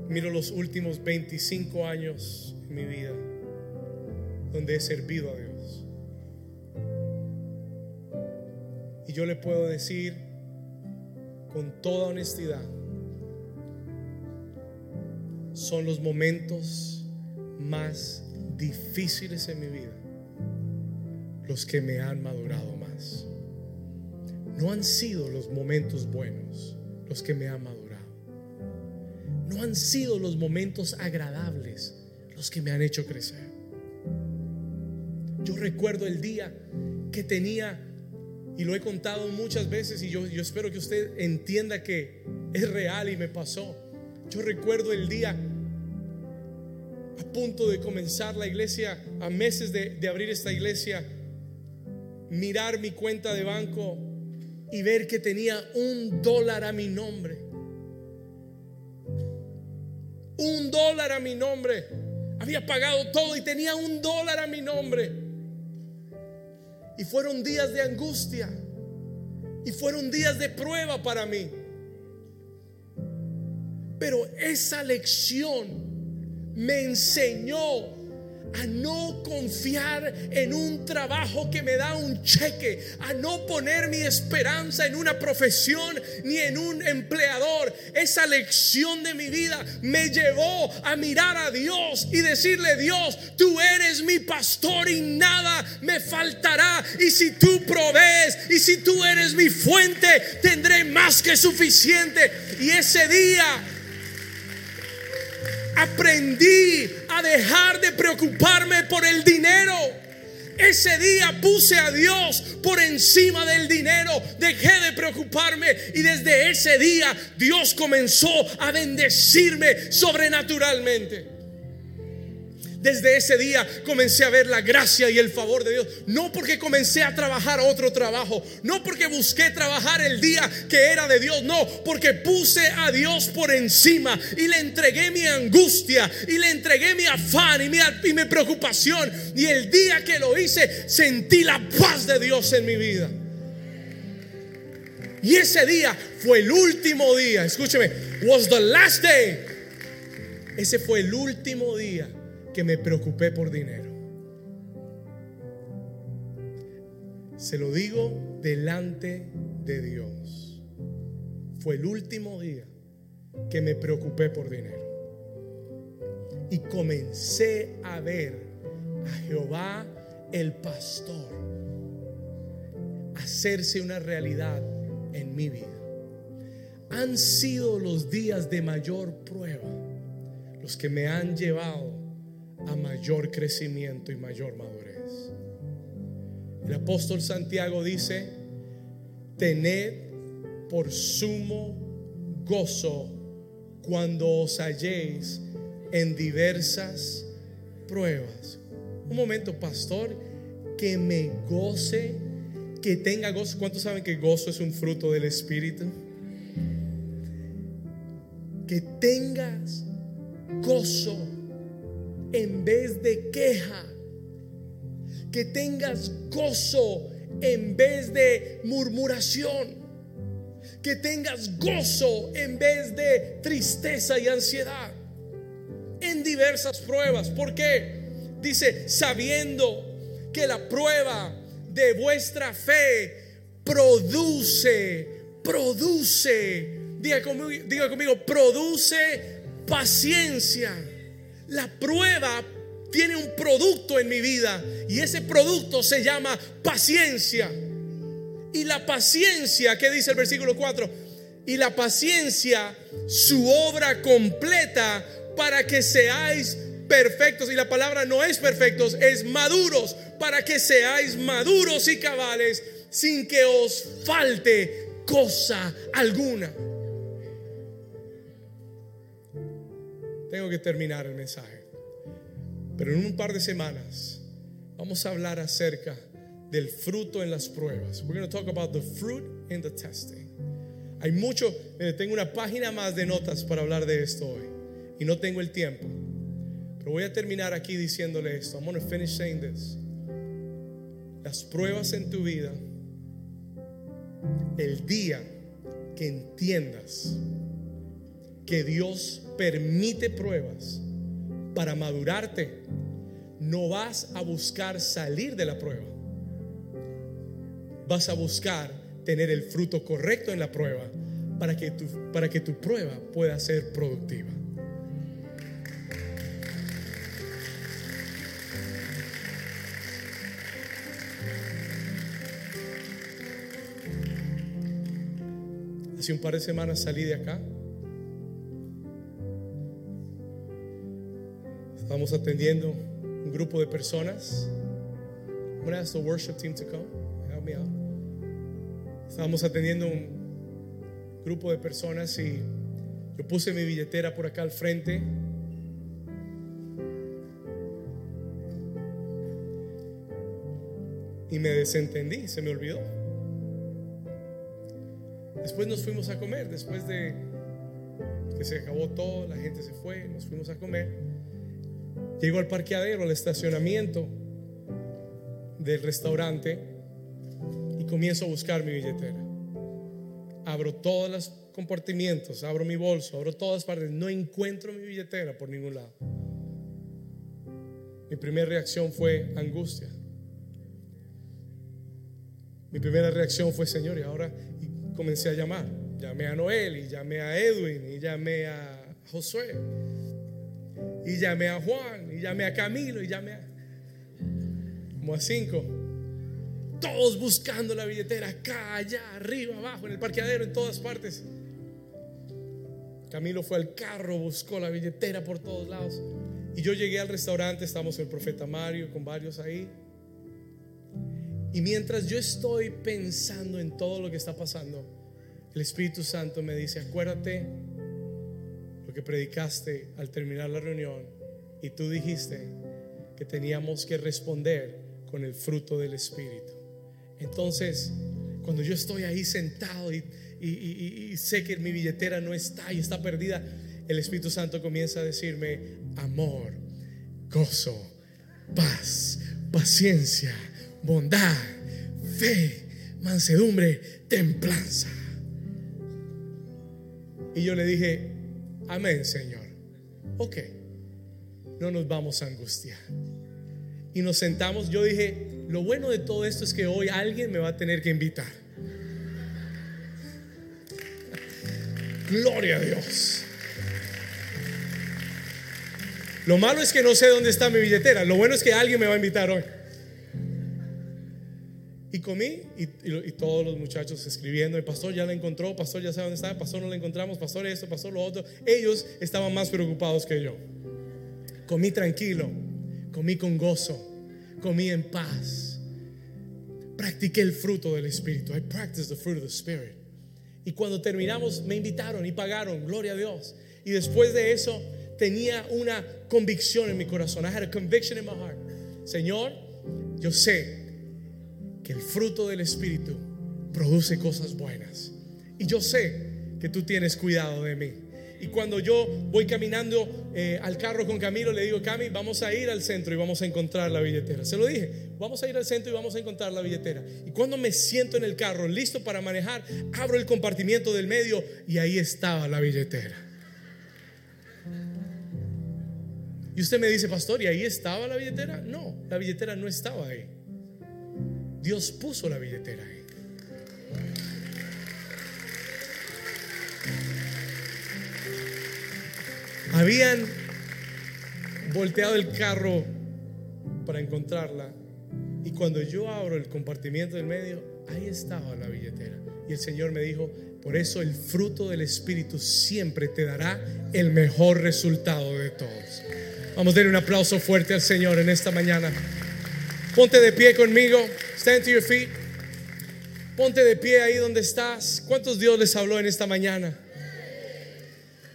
miro los últimos 25 años en mi vida donde he servido a Dios. Y yo le puedo decir con toda honestidad, son los momentos más difíciles en mi vida los que me han madurado más. No han sido los momentos buenos los que me han madurado. Han sido los momentos agradables los que me han hecho crecer. Yo recuerdo el día que tenía y lo he contado muchas veces y yo, espero que usted entienda que es real y me pasó. Yo recuerdo el día a punto de comenzar la iglesia, a meses de abrir esta iglesia, mirar mi cuenta de banco y ver que tenía un dólar a mi nombre. Un dólar a mi nombre. Había pagado todo y tenía un dólar a mi nombre. Y fueron días de angustia. Y fueron días de prueba para mí. Pero esa lección me enseñó a no confiar en un trabajo que me da un cheque, a no poner mi esperanza en una profesión ni en un empleador. Esa lección de mi vida me llevó a mirar a Dios y decirle, Dios, tú eres mi pastor y nada me faltará. Y si tú provees y si tú eres mi fuente, tendré más que suficiente. Y ese día aprendí a dejar de preocuparme por el dinero. Ese día puse a Dios por encima del dinero, dejé de preocuparme y desde ese día Dios comenzó a bendecirme sobrenaturalmente. Desde ese día comencé a ver la gracia y el favor de Dios. No porque comencé a trabajar otro trabajo. No porque busqué trabajar el día que era de Dios. No, porque puse a Dios por encima y le entregué mi angustia y le entregué mi afán y mi, y mi preocupación. Y el día que lo hice sentí la paz de Dios en mi vida. Y ese día fue el último día. Escúcheme, was the last day. Ese fue el último día que me preocupé por dinero. Se lo digo delante de Dios. Fue el último día que me preocupé por dinero. Y comencé a ver a Jehová el pastor hacerse una realidad en mi vida. Han sido los días de mayor prueba los que me han llevado a mayor crecimiento y mayor madurez. El apóstol Santiago dice, tened por sumo gozo cuando os halléis en diversas pruebas. Un momento, pastor, que me goce, que tenga gozo. ¿Cuántos saben que gozo es un fruto del Espíritu? Que tengas gozo en vez de queja. Que tengas gozo en vez de murmuración. Que tengas gozo en vez de tristeza y ansiedad. En diversas pruebas. ¿Por qué? Dice, sabiendo que la prueba de vuestra fe produce, produce, diga conmigo, diga conmigo, produce paciencia. La prueba tiene un producto en mi vida y ese producto se llama paciencia. Y la paciencia, ¿qué dice el versículo 4? Y la paciencia, su obra completa para que seáis perfectos. Y la palabra no es perfectos, es maduros, para que seáis maduros y cabales sin que os falte cosa alguna. Tengo que terminar el mensaje. Pero en un par de semanas vamos a hablar acerca del fruto en las pruebas. We're going to talk about the fruit in the testing. Hay mucho, tengo una página más de notas para hablar de esto hoy y no tengo el tiempo. Pero voy a terminar aquí diciéndole esto. I'm going to finish saying this. Las pruebas en tu vida, el día que entiendas que Dios permite pruebas para madurarte, no vas a buscar salir de la prueba. Vas a buscar tener el fruto correcto en la prueba para que tu, para que tu prueba pueda ser productiva. Hace un par de semanas salí de acá Estamos atendiendo un grupo de personas. I'm going to ask the worship team to come. Help me out. Estábamos atendiendo un grupo de personas y yo puse mi billetera por acá al frente. Y me desentendí, se me olvidó. Después nos fuimos a comer, después de que se acabó todo, la gente se fue, nos fuimos a comer. Llego al parqueadero, al estacionamiento del restaurante y comienzo a buscar mi billetera. Abro todos los compartimientos, abro mi bolso, abro todas partes. No encuentro mi billetera por ningún lado. Mi primera reacción fue angustia. Mi primera reacción fue, Señor, y ahora comencé a llamar. Llamé a Noel y llamé a Edwin y llamé a Josué y llamé a Juan, y llamé a Camilo, y llamé a como a cinco. Todos buscando la billetera, acá, allá, arriba, abajo, en el parqueadero, en todas partes. Camilo fue al carro, buscó la billetera por todos lados. Y yo llegué al restaurante, estamos el profeta Mario con varios ahí. Y mientras yo estoy pensando en todo lo que está pasando, el Espíritu Santo me dice, acuérdate que predicaste al terminar la reunión y tú dijiste que teníamos que responder con el fruto del Espíritu. Entonces, cuando yo estoy ahí sentado y, y, sé que mi billetera no está y está perdida, el Espíritu Santo comienza a decirme, amor, gozo, paz, paciencia, bondad, fe, mansedumbre, templanza. Y yo le dije, Amén, Señor. Ok, no nos vamos a angustiar. Y nos sentamos, yo dije, lo bueno de todo esto es que hoy alguien me va a tener que invitar. Gloria a Dios. Lo malo es que no sé dónde está mi billetera. Lo bueno es que alguien me va a invitar hoy. Y comí y, todos los muchachos escribiendo, el pastor ya la encontró, pastor ya sabe dónde está, pastor no la encontramos, pastor esto, pastor lo otro. Ellos estaban más preocupados que yo. Comí tranquilo, comí con gozo, comí en paz. Practiqué el fruto del Espíritu. I practiced the fruit of the Spirit. Y cuando terminamos me invitaron y pagaron, gloria a Dios. Y después de eso tenía una convicción en mi corazón. I had a conviction in my heart. Señor, yo sé que el fruto del Espíritu produce cosas buenas. Y yo sé que tú tienes cuidado de mí. Y cuando yo voy caminando eh, al carro con Camilo, le digo, Cami, vamos a ir al centro y vamos a encontrar la billetera. Se lo dije, vamos a ir al centro y vamos a encontrar la billetera. Y cuando me siento en el carro, listo para manejar, abro el compartimiento del medio y ahí estaba la billetera. Y usted me dice, pastor, ¿y ahí estaba la billetera? No, la billetera no estaba ahí. Dios puso la billetera ahí. Habían volteado el carro para encontrarla y cuando yo abro el compartimiento del medio, ahí estaba la billetera. Y el Señor me dijo, por eso el fruto del Espíritu siempre te dará el mejor resultado de todos. Vamos a darle un aplauso fuerte al Señor en esta mañana. Ponte de pie conmigo. Stand to your feet. Ponte de pie ahí donde estás. ¿Cuántos Dios les habló en esta mañana?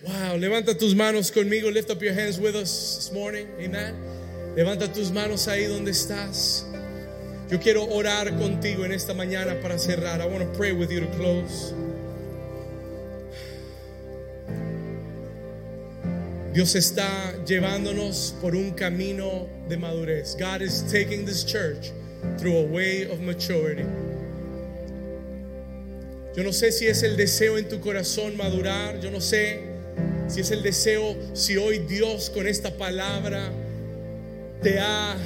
Wow, levanta tus manos conmigo. Lift up your hands with us this morning. Amen. Levanta tus manos ahí donde estás. Yo quiero orar contigo en esta mañana para cerrar. I want to pray with you to close. Dios está llevándonos por un camino de madurez. God is taking this church through a way of maturity. Yo no sé si es el deseo en tu corazón madurar. Yo no sé si es el deseo, si hoy Dios con esta palabra te ha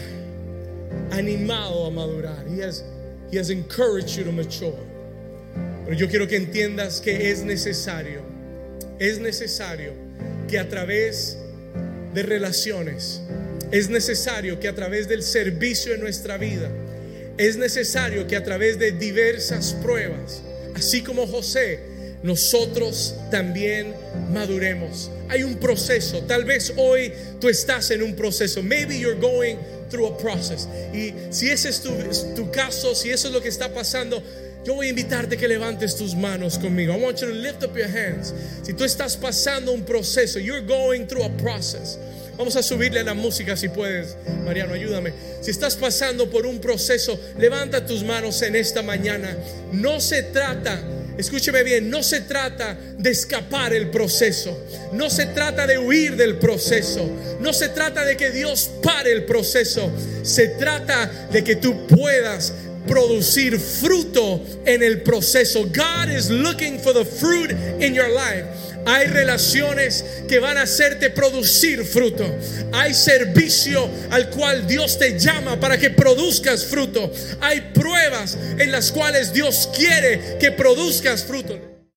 animado a madurar. He has, he has encouraged you to mature. Pero yo quiero que entiendas que es necesario, es necesario que a través de relaciones, es necesario que a través del servicio en nuestra vida, es necesario que a través de diversas pruebas, así como José, nosotros también maduremos. Hay un proceso. Tal vez hoy tú estás en un proceso. Maybe you're going through a process. Y si ese es tu, tu caso, si eso es lo que está pasando, yo voy a invitarte que levantes tus manos conmigo. I want you to lift up your hands. Si tú estás pasando un proceso, you're going through a process. Vamos a subirle la música si puedes. Mariano, ayúdame. Si estás pasando por un proceso, levanta tus manos en esta mañana. No se trata, escúcheme bien, no se trata de escapar el proceso. No se trata de huir del proceso. No se trata de que Dios pare el proceso. Se trata de que tú puedas producir fruto en el proceso. God is looking for the fruit in your life. Hay relaciones que van a hacerte producir fruto. Hay servicio al cual Dios te llama para que produzcas fruto. Hay pruebas en las cuales Dios quiere que produzcas fruto.